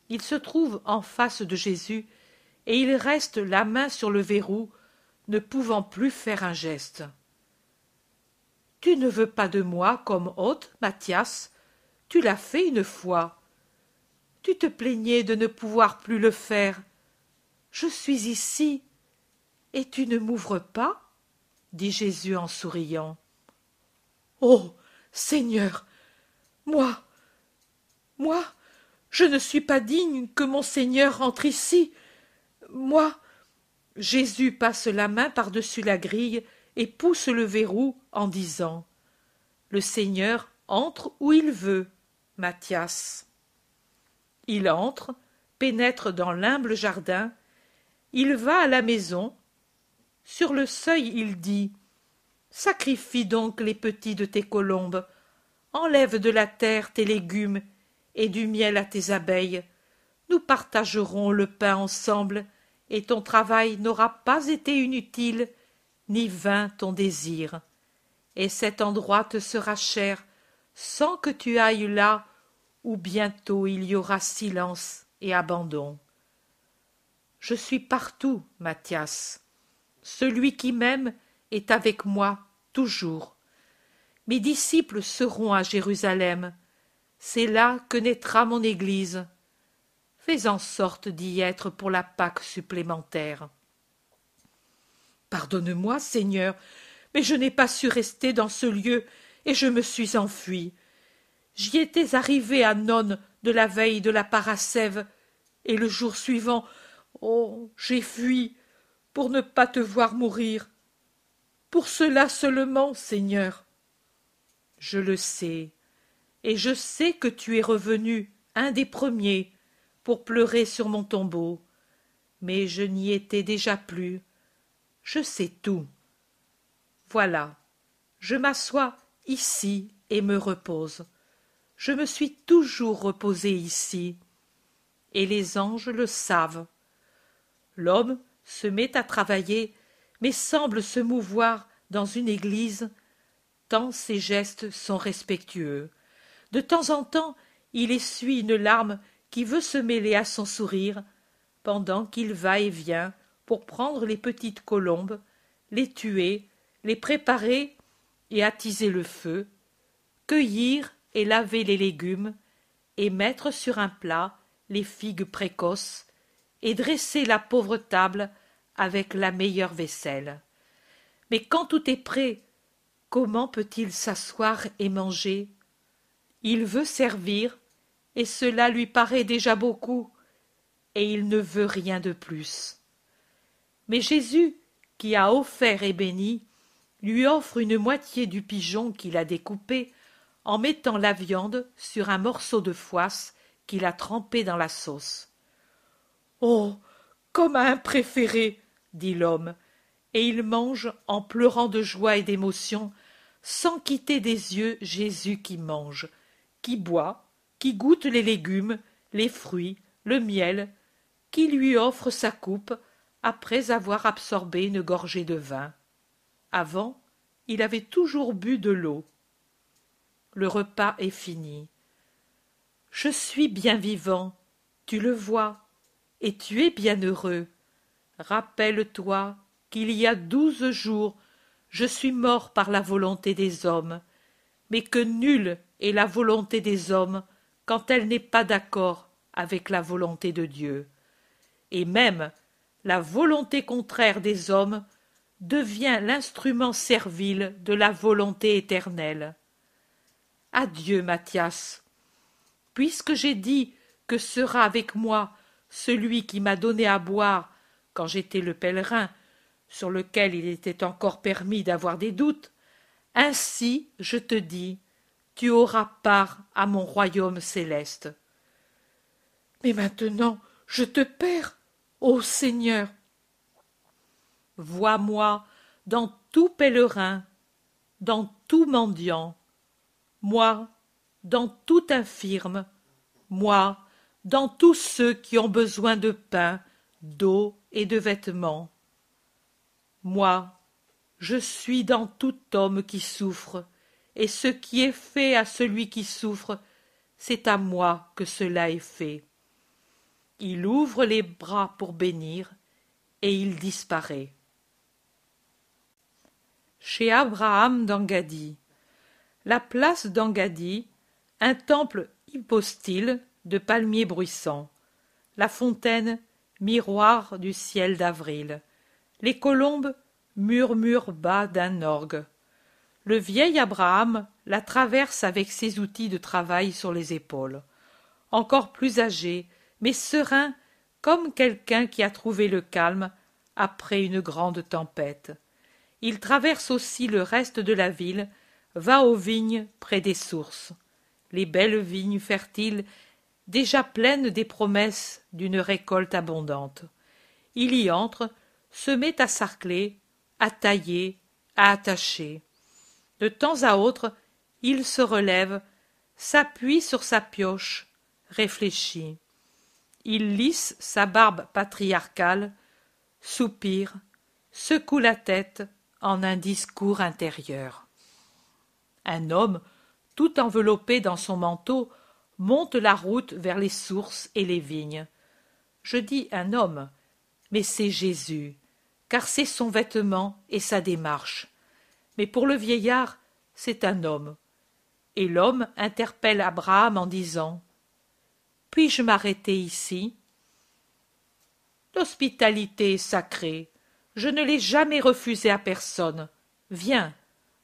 Il se trouve en face de Jésus, et il reste la main sur le verrou, ne pouvant plus faire un geste. Tu ne veux pas de moi comme hôte, Mathias? Tu l'as fait une fois. Tu te plaignais de ne pouvoir plus le faire. Je suis ici, et tu ne m'ouvres pas dit Jésus en souriant. Oh. Seigneur, moi. Moi. Je ne suis pas digne que mon Seigneur entre ici. Moi. Jésus passe la main par-dessus la grille et pousse le verrou en disant Le Seigneur entre où il veut, Mathias. Il entre, pénètre dans l'humble jardin, il va à la maison. Sur le seuil, il dit Sacrifie donc les petits de tes colombes, enlève de la terre tes légumes et du miel à tes abeilles. Nous partagerons le pain ensemble, et ton travail n'aura pas été inutile, ni vain ton désir. Et cet endroit te sera cher, sans que tu ailles là où bientôt il y aura silence et abandon. Je suis partout, Mathias. Celui qui m'aime est avec moi toujours. Mes disciples seront à Jérusalem. C'est là que naîtra mon Église. Fais en sorte d'y être pour la Pâque supplémentaire. Pardonne-moi, Seigneur, mais je n'ai pas su rester dans ce lieu et je me suis enfui. J'y étais arrivé à nonne de la veille de la parasève, et le jour suivant, oh, j'ai fui pour ne pas te voir mourir. Pour cela seulement, Seigneur. Je le sais, et je sais que tu es revenu, un des premiers, pour pleurer sur mon tombeau. Mais je n'y étais déjà plus. Je sais tout. Voilà. Je m'assois ici et me repose. Je me suis toujours reposé ici. Et les anges le savent. L'homme se met à travailler, mais semble se mouvoir dans une église, tant ses gestes sont respectueux. De temps en temps, il essuie une larme qui veut se mêler à son sourire, pendant qu'il va et vient pour prendre les petites colombes, les tuer, les préparer et attiser le feu, cueillir et laver les légumes, et mettre sur un plat les figues précoces, et dresser la pauvre table avec la meilleure vaisselle. Mais quand tout est prêt, comment peut-il s'asseoir et manger? Il veut servir, et cela lui paraît déjà beaucoup, et il ne veut rien de plus. Mais Jésus, qui a offert et béni, lui offre une moitié du pigeon qu'il a découpé en mettant la viande sur un morceau de foisse qu'il a trempé dans la sauce. Oh. Comme à un préféré, dit l'homme, et il mange en pleurant de joie et d'émotion, sans quitter des yeux Jésus qui mange, qui boit, qui goûte les légumes, les fruits, le miel, qui lui offre sa coupe après avoir absorbé une gorgée de vin. Avant, il avait toujours bu de l'eau. Le repas est fini. Je suis bien vivant, tu le vois, et tu es bien heureux. Rappelle-toi qu'il y a douze jours je suis mort par la volonté des hommes, mais que nulle est la volonté des hommes quand elle n'est pas d'accord avec la volonté de Dieu. Et même la volonté contraire des hommes devient l'instrument servile de la volonté éternelle. Adieu, Mathias. Puisque j'ai dit que sera avec moi celui qui m'a donné à boire quand j'étais le pèlerin, sur lequel il était encore permis d'avoir des doutes, ainsi, je te dis, tu auras part à mon royaume céleste. Mais maintenant, je te perds, ô Seigneur. Vois-moi dans tout pèlerin, dans tout mendiant, moi dans tout infirme, moi dans tous ceux qui ont besoin de pain, d'eau et de vêtements. Moi, je suis dans tout homme qui souffre, et ce qui est fait à celui qui souffre, c'est à moi que cela est fait. Il ouvre les bras pour bénir, et il disparaît. Chez Abraham d'Angadi. La place d'Angadi, un temple hypostyle de palmiers bruissants. La fontaine, miroir du ciel d'avril. Les colombes murmurent bas d'un orgue. Le vieil Abraham la traverse avec ses outils de travail sur les épaules. Encore plus âgé, mais serein comme quelqu'un qui a trouvé le calme après une grande tempête. Il traverse aussi le reste de la ville, va aux vignes près des sources. Les belles vignes fertiles déjà pleine des promesses d'une récolte abondante. Il y entre, se met à sarcler, à tailler, à attacher. De temps à autre, il se relève, s'appuie sur sa pioche, réfléchit. Il lisse sa barbe patriarcale, soupire, secoue la tête en un discours intérieur. Un homme, tout enveloppé dans son manteau, monte la route vers les sources et les vignes. Je dis un homme, mais c'est Jésus, car c'est son vêtement et sa démarche. Mais pour le vieillard, c'est un homme. Et l'homme interpelle Abraham en disant Puis-je m'arrêter ici? L'hospitalité est sacrée. Je ne l'ai jamais refusée à personne. Viens,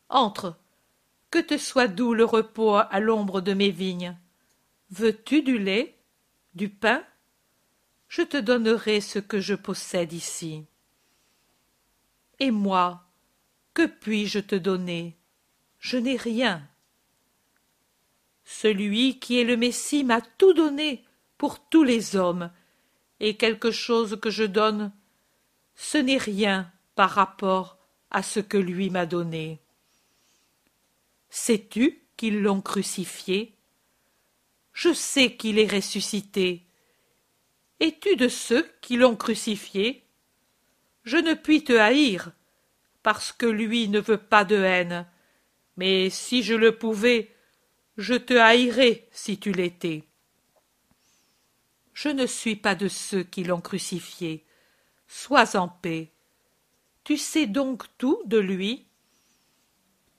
entre. Que te soit doux le repos à l'ombre de mes vignes. Veux-tu du lait Du pain? Je te donnerai ce que je possède ici. Et moi, que puis-je te donner? Je n'ai rien. Celui qui est le Messie m'a tout donné pour tous les hommes, et quelque chose que je donne, ce n'est rien par rapport à ce que lui m'a donné. Sais-tu qu'ils l'ont crucifié? Je sais qu'il est ressuscité. Es-tu de ceux qui l'ont crucifié? Je ne puis te haïr, parce que lui ne veut pas de haine, mais si je le pouvais, je te haïrais si tu l'étais. Je ne suis pas de ceux qui l'ont crucifié. Sois en paix. Tu sais donc tout de lui?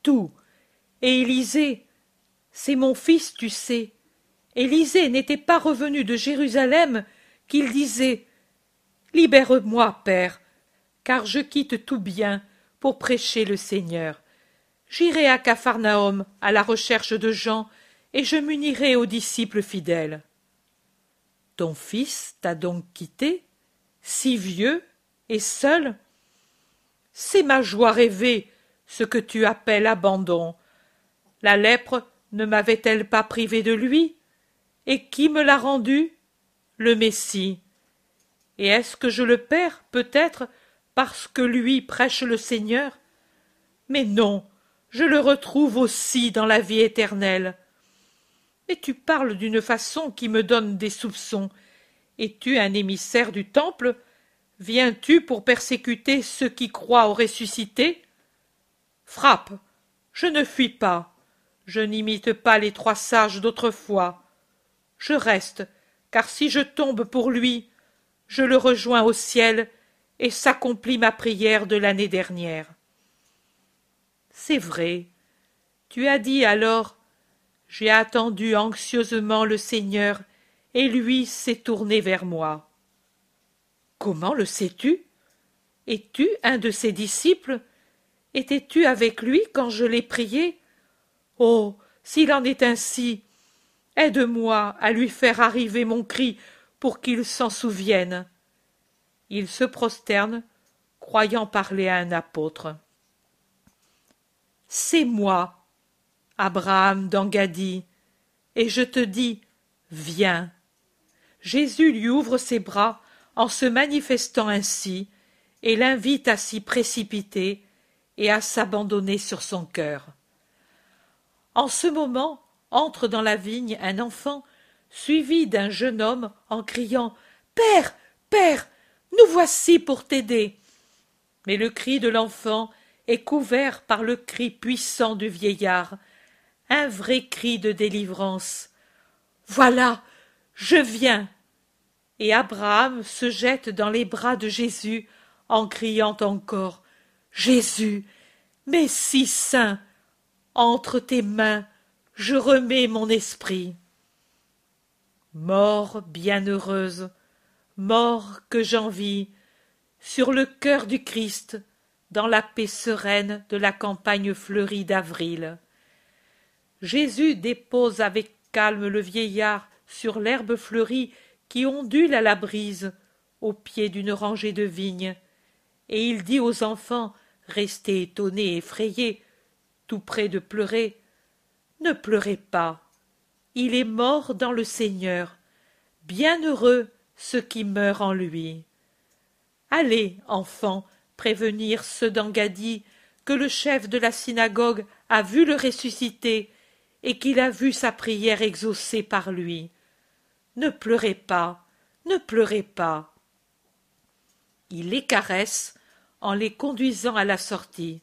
Tout. Et Élisée, c'est mon fils, tu sais. Élisée n'était pas revenu de Jérusalem qu'il disait Libère-moi, Père, car je quitte tout bien pour prêcher le Seigneur. J'irai à Capharnaüm à la recherche de Jean, et je m'unirai aux disciples fidèles. Ton fils t'a donc quitté, si vieux et seul? C'est ma joie rêvée, ce que tu appelles abandon. La lèpre ne m'avait-elle pas privé de lui? Et qui me l'a rendu? Le Messie. Et est-ce que je le perds, peut-être, parce que lui prêche le Seigneur? Mais non, je le retrouve aussi dans la vie éternelle. Mais tu parles d'une façon qui me donne des soupçons. Es-tu un émissaire du temple? Viens-tu pour persécuter ceux qui croient au ressuscité? Frappe Je ne fuis pas. Je n'imite pas les trois sages d'autrefois. Je reste, car si je tombe pour lui, je le rejoins au ciel et s'accomplit ma prière de l'année dernière. C'est vrai. Tu as dit alors j'ai attendu anxieusement le Seigneur, et lui s'est tourné vers moi. Comment le sais-tu? Es-tu un de ses disciples? Étais-tu avec lui quand je l'ai prié? Oh, s'il en est ainsi, aide-moi à lui faire arriver mon cri pour qu'il s'en souvienne. Il se prosterne, croyant parler à un apôtre. C'est moi, Abraham d'Engadie, et je te dis, viens. Jésus lui ouvre ses bras en se manifestant ainsi, et l'invite à s'y précipiter et à s'abandonner sur son cœur. En ce moment entre dans la vigne un enfant, suivi d'un jeune homme, en criant Père, Père, nous voici pour t'aider. Mais le cri de l'enfant est couvert par le cri puissant du vieillard, un vrai cri de délivrance. Voilà, je viens. Et Abraham se jette dans les bras de Jésus en criant encore Jésus, Messie saint, entre tes mains, je remets mon esprit. Mort bienheureuse, mort que j'envie, sur le cœur du Christ, dans la paix sereine de la campagne fleurie d'avril. Jésus dépose avec calme le vieillard sur l'herbe fleurie qui ondule à la brise, au pied d'une rangée de vignes, et il dit aux enfants, restés étonnés effrayés, tout près de pleurer, Ne pleurez pas, il est mort dans le Seigneur, bienheureux ceux qui meurent en lui. Allez, enfants, prévenir ceux d'Engadie que le chef de la synagogue a vu le ressusciter et qu'il a vu sa prière exaucée par lui. Ne pleurez pas, ne pleurez pas. Il les caresse en les conduisant à la sortie.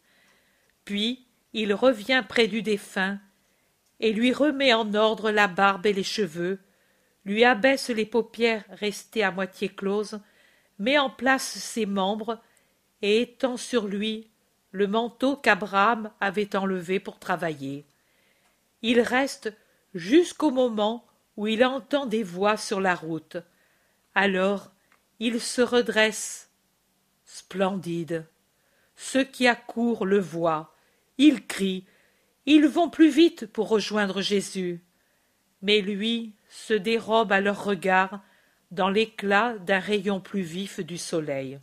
Puis il revient près du défunt, et lui remet en ordre la barbe et les cheveux, lui abaisse les paupières restées à moitié closes, met en place ses membres et étend sur lui le manteau qu'Abraham avait enlevé pour travailler. Il reste jusqu'au moment où il entend des voix sur la route. Alors il se redresse, splendide. Ceux qui accourent le voient, ils crient, ils vont plus vite pour rejoindre Jésus. Mais lui se dérobe à leur regard dans l'éclat d'un rayon plus vif du soleil.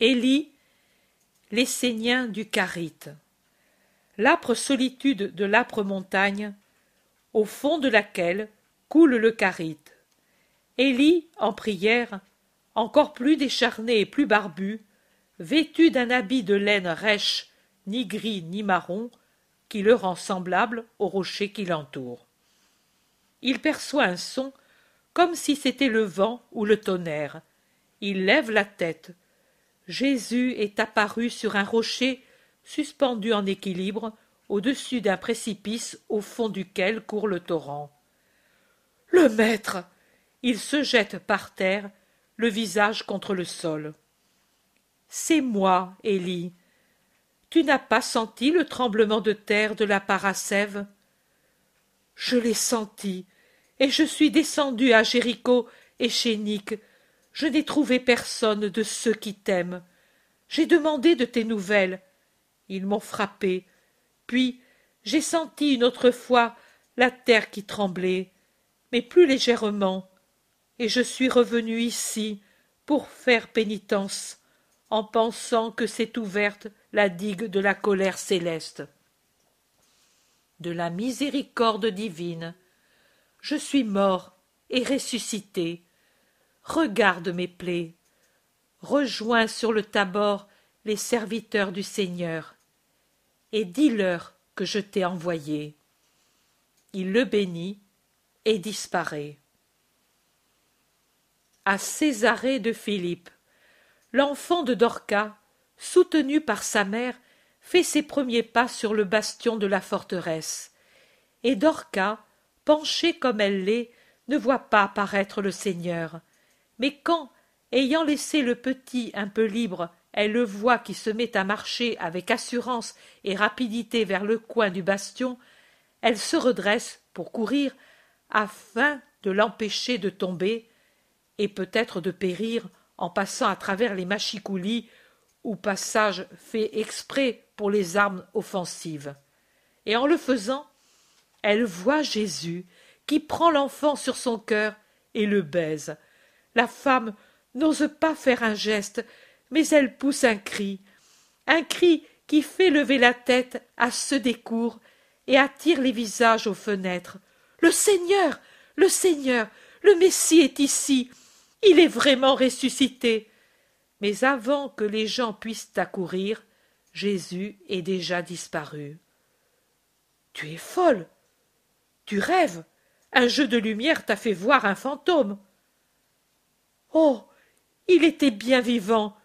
Élie, l'essénien du Carite. L'âpre solitude de l'âpre montagne, au fond de laquelle coule le Carite. Élie, en prière, encore plus décharné et plus barbu, vêtu d'un habit de laine rêche, ni gris ni marron, qui le rend semblable au rocher qui l'entoure. Il perçoit un son comme si c'était le vent ou le tonnerre. Il lève la tête. Jésus est apparu sur un rocher suspendu en équilibre au-dessus d'un précipice au fond duquel court le torrent. Le maître. Il se jette par terre, le visage contre le sol. C'est moi, Élie. Tu n'as pas senti le tremblement de terre de la parasève? Je l'ai senti, et je suis descendu à Jéricho et chez. Je n'ai trouvé personne de ceux qui t'aiment. J'ai demandé de tes nouvelles. Ils m'ont frappé. Puis j'ai senti une autre fois la terre qui tremblait, mais plus légèrement, et je suis revenu ici pour faire pénitence, en pensant que s'est ouverte la digue de la colère céleste. De la miséricorde divine, je suis mort et ressuscité. Regarde mes plaies. Rejoins sur le tabord les serviteurs du Seigneur, et dis-leur que je t'ai envoyé. Il le bénit et disparaît. À Césarée de Philippe, l'enfant de Dorca soutenu par sa mère, fait ses premiers pas sur le bastion de la forteresse. Et Dorca, penchée comme elle l'est, ne voit pas apparaître le Seigneur. Mais quand, ayant laissé le petit un peu libre, elle le voit qui se met à marcher avec assurance et rapidité vers le coin du bastion, elle se redresse pour courir afin de l'empêcher de tomber et peut-être de périr en passant à travers les machicoulis ou passage fait exprès pour les armes offensives. Et en le faisant, elle voit Jésus qui prend l'enfant sur son cœur et le baise. La femme n'ose pas faire un geste, mais elle pousse un cri, un cri qui fait lever la tête à ceux des cours et attire les visages aux fenêtres. Le Seigneur. Le Seigneur. Le Messie est ici. Il est vraiment ressuscité mais avant que les gens puissent accourir, Jésus est déjà disparu. Tu es folle. Tu rêves. Un jeu de lumière t'a fait voir un fantôme. Oh. Il était bien vivant.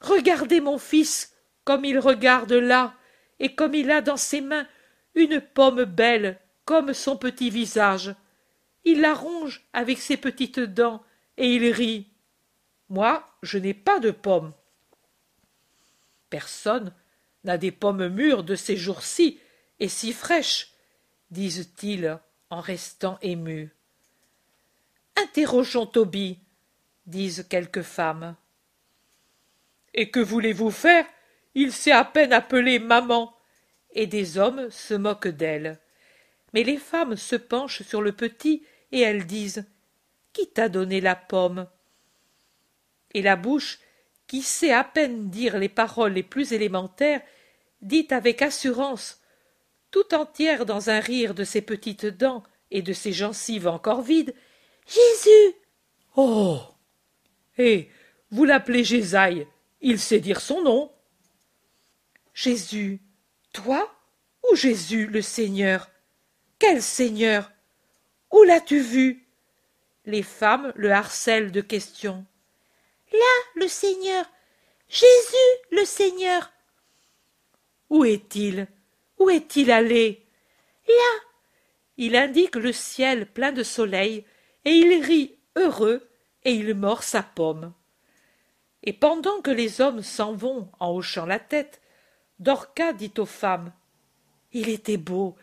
Regardez mon fils, comme il regarde là, et comme il a dans ses mains une pomme belle comme son petit visage. Il la ronge avec ses petites dents, et il rit. Moi, je n'ai pas de pommes. Personne n'a des pommes mûres de ces jours-ci et si fraîches, disent-ils en restant émus. Interrogeons Toby, disent quelques femmes. Et que voulez-vous faire? Il s'est à peine appelé maman. Et des hommes se moquent d'elle. Mais les femmes se penchent sur le petit et elles disent Qui t'a donné la pomme? Et la bouche, qui sait à peine dire les paroles les plus élémentaires, dit avec assurance, tout entière dans un rire de ses petites dents et de ses gencives encore vides, Jésus. Oh. Eh. Vous l'appelez Jésaï. Il sait dire son nom. Jésus. Toi ou Jésus le Seigneur? Quel Seigneur? Où l'as-tu vu? Les femmes le harcèlent de questions. Là, le Seigneur. Jésus, le Seigneur. Où est-il? Où est-il allé? Là Il indique le ciel plein de soleil, et il rit heureux, et il mord sa pomme. Et pendant que les hommes s'en vont en hochant la tête, Dorca dit aux femmes Il était beau,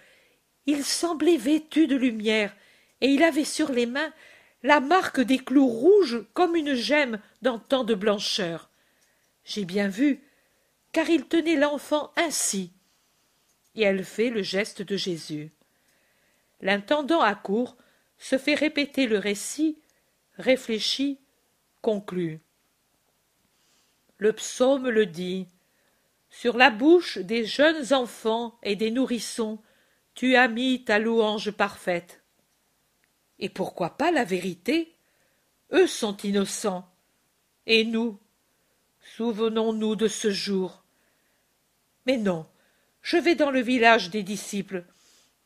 il semblait vêtu de lumière, et il avait sur les mains la marque des clous rouges comme une gemme dans tant de blancheur. J'ai bien vu, car il tenait l'enfant ainsi. Et elle fait le geste de Jésus. L'intendant accourt, se fait répéter le récit, réfléchit, conclut. Le psaume le dit. Sur la bouche des jeunes enfants et des nourrissons, tu as mis ta louange parfaite. Et pourquoi pas la vérité? Eux sont innocents. Et nous Souvenons-nous de ce jour. Mais non, je vais dans le village des disciples.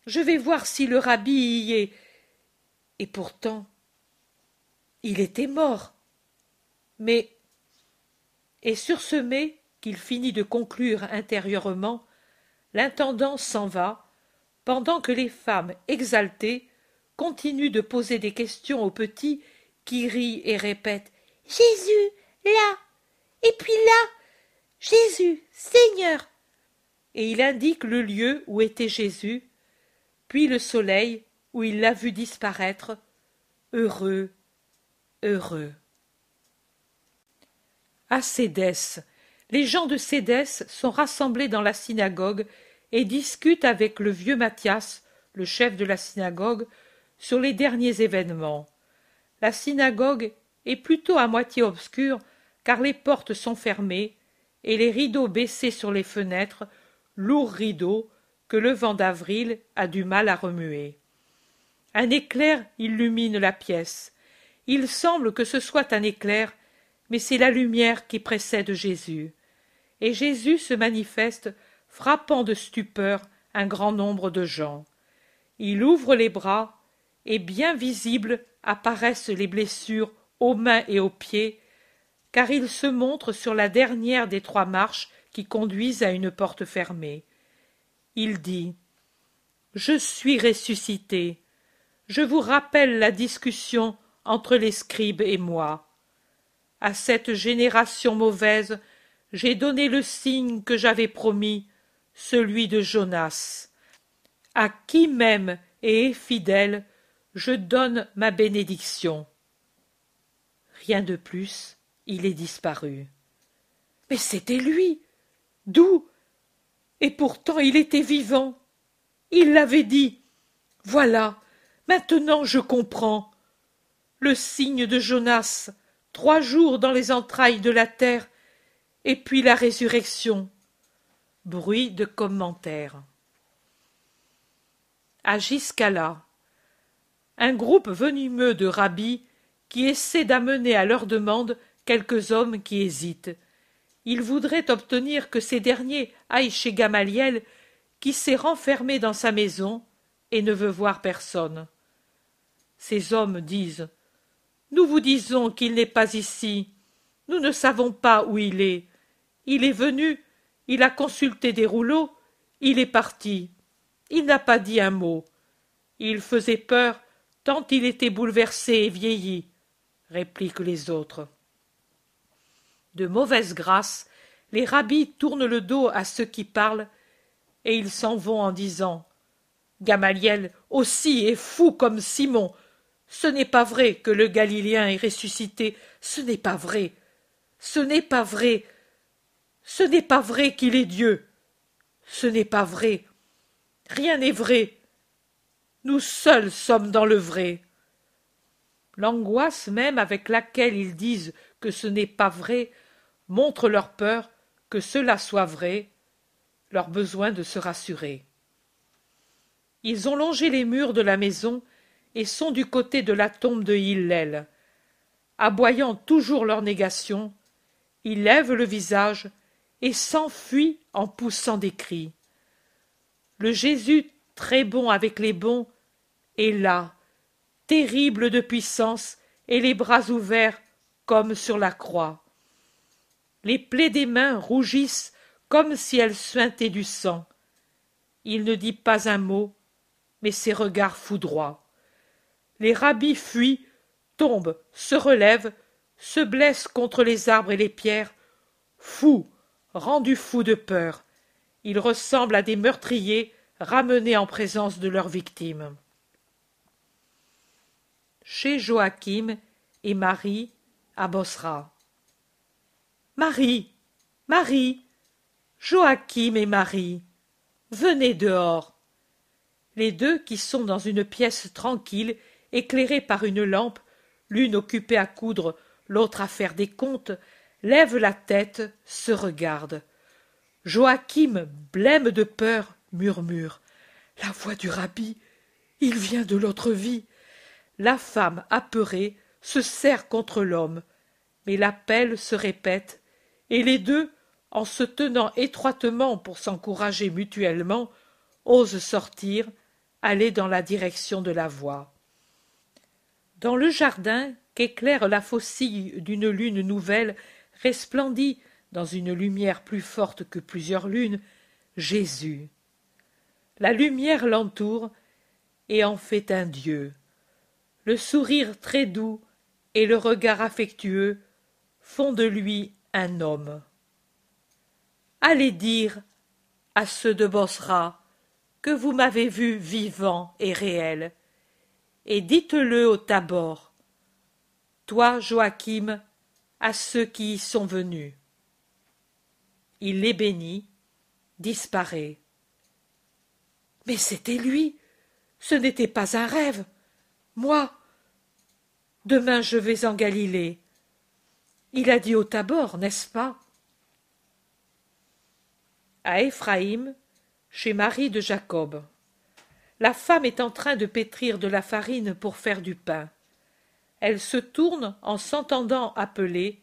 Je vais voir si le rabbi y est. Et pourtant, il était mort. Mais. Et sur ce mais qu'il finit de conclure intérieurement, l'intendant s'en va, pendant que les femmes exaltées continuent de poser des questions aux petits qui rient et répètent Jésus, là! Et puis là Jésus, Seigneur! Et il indique le lieu où était Jésus, puis le soleil où il l'a vu disparaître, heureux, heureux. À Cédès, les gens de Cédès sont rassemblés dans la synagogue et discutent avec le vieux Matthias, le chef de la synagogue, sur les derniers événements. La synagogue est plutôt à moitié obscure, car les portes sont fermées, et les rideaux baissés sur les fenêtres, lourds rideaux que le vent d'avril a du mal à remuer. Un éclair illumine la pièce. Il semble que ce soit un éclair, mais c'est la lumière qui précède Jésus. Et Jésus se manifeste frappant de stupeur un grand nombre de gens. Il ouvre les bras, et bien visibles apparaissent les blessures aux mains et aux pieds, car il se montre sur la dernière des trois marches qui conduisent à une porte fermée. Il dit Je suis ressuscité. Je vous rappelle la discussion entre les scribes et moi. À cette génération mauvaise, j'ai donné le signe que j'avais promis, celui de Jonas. À qui même et est fidèle, je donne ma bénédiction. Rien de plus, il est disparu. Mais c'était lui. D'où? Et pourtant il était vivant. Il l'avait dit. Voilà, maintenant je comprends. Le signe de Jonas, trois jours dans les entrailles de la terre, et puis la résurrection. Bruit de commentaires. À un groupe venimeux de rabbis qui essaie d'amener à leur demande quelques hommes qui hésitent. Ils voudraient obtenir que ces derniers aillent chez Gamaliel, qui s'est renfermé dans sa maison et ne veut voir personne. Ces hommes disent Nous vous disons qu'il n'est pas ici. Nous ne savons pas où il est. Il est venu, il a consulté des rouleaux, il est parti. Il n'a pas dit un mot. Il faisait peur tant il était bouleversé et vieilli, répliquent les autres. De mauvaise grâce, les rabbis tournent le dos à ceux qui parlent, et ils s'en vont en disant Gamaliel aussi est fou comme Simon. Ce n'est pas vrai que le Galiléen est ressuscité. Ce n'est pas vrai. Ce n'est pas vrai. Ce n'est pas vrai qu'il est Dieu. Ce n'est pas vrai. Rien n'est vrai. Nous seuls sommes dans le vrai. L'angoisse même avec laquelle ils disent que ce n'est pas vrai montre leur peur que cela soit vrai, leur besoin de se rassurer. Ils ont longé les murs de la maison et sont du côté de la tombe de Hillel. Aboyant toujours leur négation, ils lèvent le visage et s'enfuient en poussant des cris. Le Jésus très bon avec les bons est là, terrible de puissance et les bras ouverts comme sur la croix. Les plaies des mains rougissent comme si elles suintaient du sang. il ne dit pas un mot, mais ses regards foudroient. Les rabbis fuient, tombent, se relèvent, se blessent contre les arbres et les pierres, fous, rendus fous de peur. Ils ressemblent à des meurtriers ramenés en présence de leurs victimes. Chez Joachim et Marie à Bosra. Marie, Marie, Joachim et Marie, venez dehors. Les deux, qui sont dans une pièce tranquille, éclairée par une lampe, l'une occupée à coudre, l'autre à faire des comptes, lèvent la tête, se regardent. Joachim, blême de peur, murmure. La voix du rabbi. Il vient de l'autre vie. La femme, apeurée, se serre contre l'homme. Mais l'appel se répète, et les deux, en se tenant étroitement pour s'encourager mutuellement, osent sortir, aller dans la direction de la voix. Dans le jardin qu'éclaire la faucille d'une lune nouvelle, resplendit, dans une lumière plus forte que plusieurs lunes, Jésus. La lumière l'entoure et en fait un Dieu. Le sourire très doux et le regard affectueux font de lui un homme. Allez dire à ceux de Bosra que vous m'avez vu vivant et réel, et dites-le au Tabor, toi, Joachim, à ceux qui y sont venus. Il les bénit, disparaît. Mais c'était lui, ce n'était pas un rêve. Moi, demain je vais en Galilée. Il a dit au Tabor, n'est-ce pas? À Éphraïm, chez Marie de Jacob. La femme est en train de pétrir de la farine pour faire du pain. Elle se tourne en s'entendant appeler,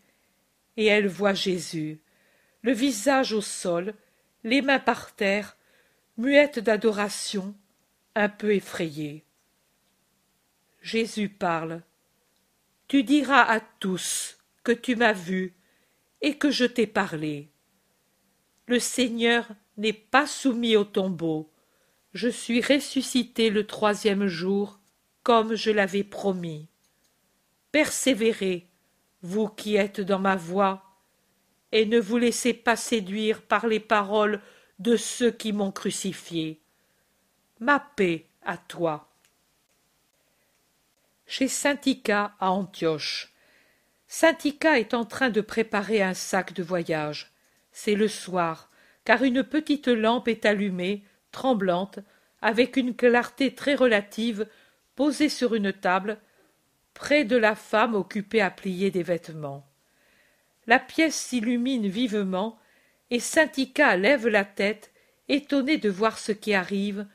et elle voit Jésus, le visage au sol, les mains par terre, muette d'adoration, un peu effrayée. Jésus parle. Tu diras à tous que tu m'as vu et que je t'ai parlé le Seigneur n'est pas soumis au tombeau. Je suis ressuscité le troisième jour, comme je l'avais promis. Persévérez, vous qui êtes dans ma voie, et ne vous laissez pas séduire par les paroles de ceux qui m'ont crucifié. Ma paix à toi. Chez Saint Ica à Antioche. Saint Ica est en train de préparer un sac de voyage c'est le soir, car une petite lampe est allumée, tremblante, avec une clarté très relative, posée sur une table, près de la femme occupée à plier des vêtements. La pièce s'illumine vivement, et lève la tête, étonné de voir ce qui arrive,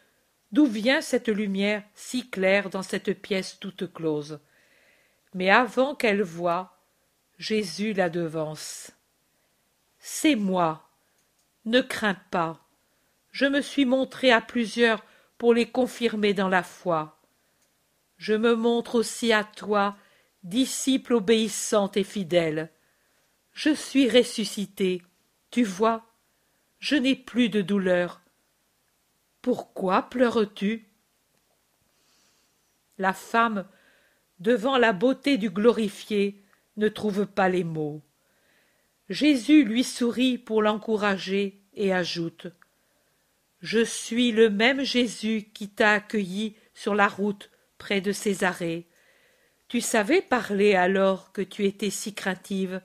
d'où vient cette lumière si claire dans cette pièce toute close? Mais avant qu'elle voie, Jésus la devance. C'est moi. Ne crains pas. Je me suis montré à plusieurs pour les confirmer dans la foi. Je me montre aussi à toi disciple obéissante et fidèle. Je suis ressuscité tu vois je n'ai plus de douleur. Pourquoi pleures-tu? La femme devant la beauté du glorifié ne trouve pas les mots. Jésus lui sourit pour l'encourager et ajoute Je suis le même Jésus qui t'a accueilli sur la route près de Césarée. Tu savais parler alors que tu étais si craintive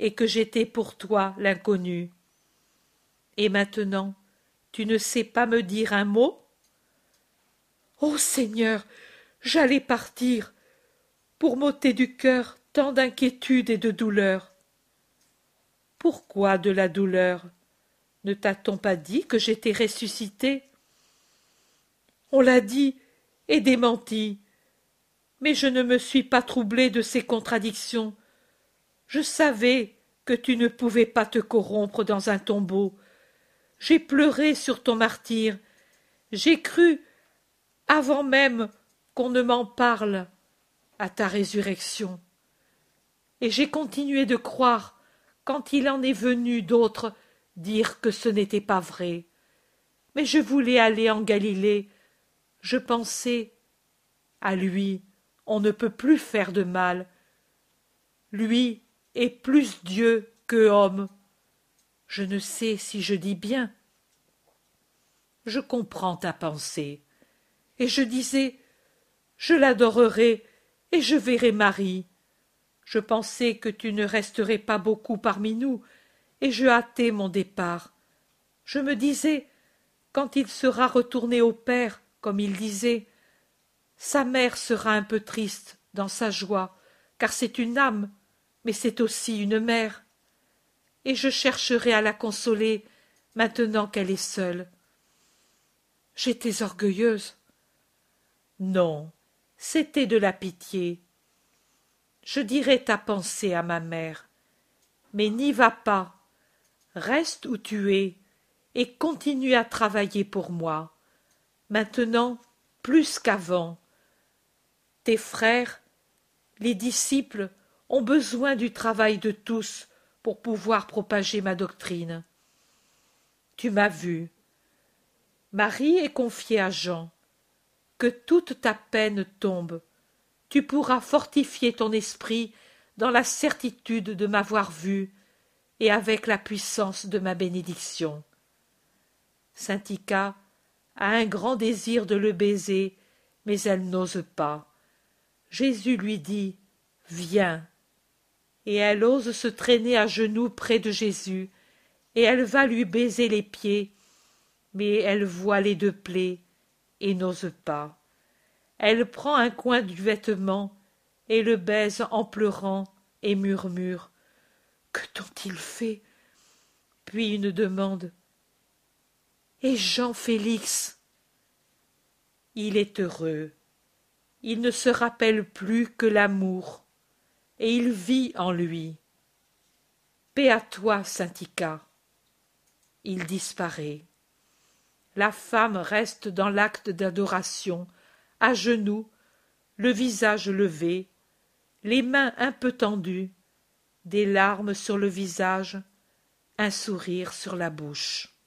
et que j'étais pour toi l'inconnu. Et maintenant, tu ne sais pas me dire un mot? Ô Seigneur, j'allais partir pour m'ôter du cœur tant d'inquiétude et de douleur. Pourquoi de la douleur? Ne t'a-t-on pas dit que j'étais ressuscité? On l'a dit et démenti. Mais je ne me suis pas troublé de ces contradictions. Je savais que tu ne pouvais pas te corrompre dans un tombeau. J'ai pleuré sur ton martyr. J'ai cru, avant même qu'on ne m'en parle, à ta résurrection. Et j'ai continué de croire quand il en est venu d'autres dire que ce n'était pas vrai. mais je voulais aller en Galilée. Je pensais à lui, on ne peut plus faire de mal. Lui est plus Dieu que homme. Je ne sais si je dis bien. Je comprends ta pensée. Et je disais, je l'adorerai et je verrai Marie. Je pensais que tu ne resterais pas beaucoup parmi nous, et je hâtais mon départ. Je me disais, quand il sera retourné au père, comme il disait, sa mère sera un peu triste dans sa joie, car c'est une âme, mais c'est aussi une mère. Et je chercherai à la consoler maintenant qu'elle est seule. J'étais orgueilleuse. Non, c'était de la pitié. Je dirai ta pensée à ma mère. Mais n'y va pas. Reste où tu es et continue à travailler pour moi. Maintenant, plus qu'avant. Tes frères, les disciples, ont besoin du travail de tous pour pouvoir propager ma doctrine. Tu m'as vu. Marie est confiée à Jean. Que toute ta peine tombe. Tu pourras fortifier ton esprit dans la certitude de m'avoir vu et avec la puissance de ma bénédiction. Saint a un grand désir de le baiser, mais elle n'ose pas. Jésus lui dit Viens. Et elle ose se traîner à genoux près de Jésus, et elle va lui baiser les pieds, mais elle voit les deux plaies et n'ose pas. Elle prend un coin du vêtement et le baise en pleurant et murmure Que t'ont-ils fait? Puis une demande et Jean Félix? Il est heureux. Il ne se rappelle plus que l'amour, et il vit en lui. Paix à toi, Saint-Ica. Il disparaît. La femme reste dans l'acte d'adoration, à genoux, le visage levé, les mains un peu tendues, des larmes sur le visage, un sourire sur la bouche.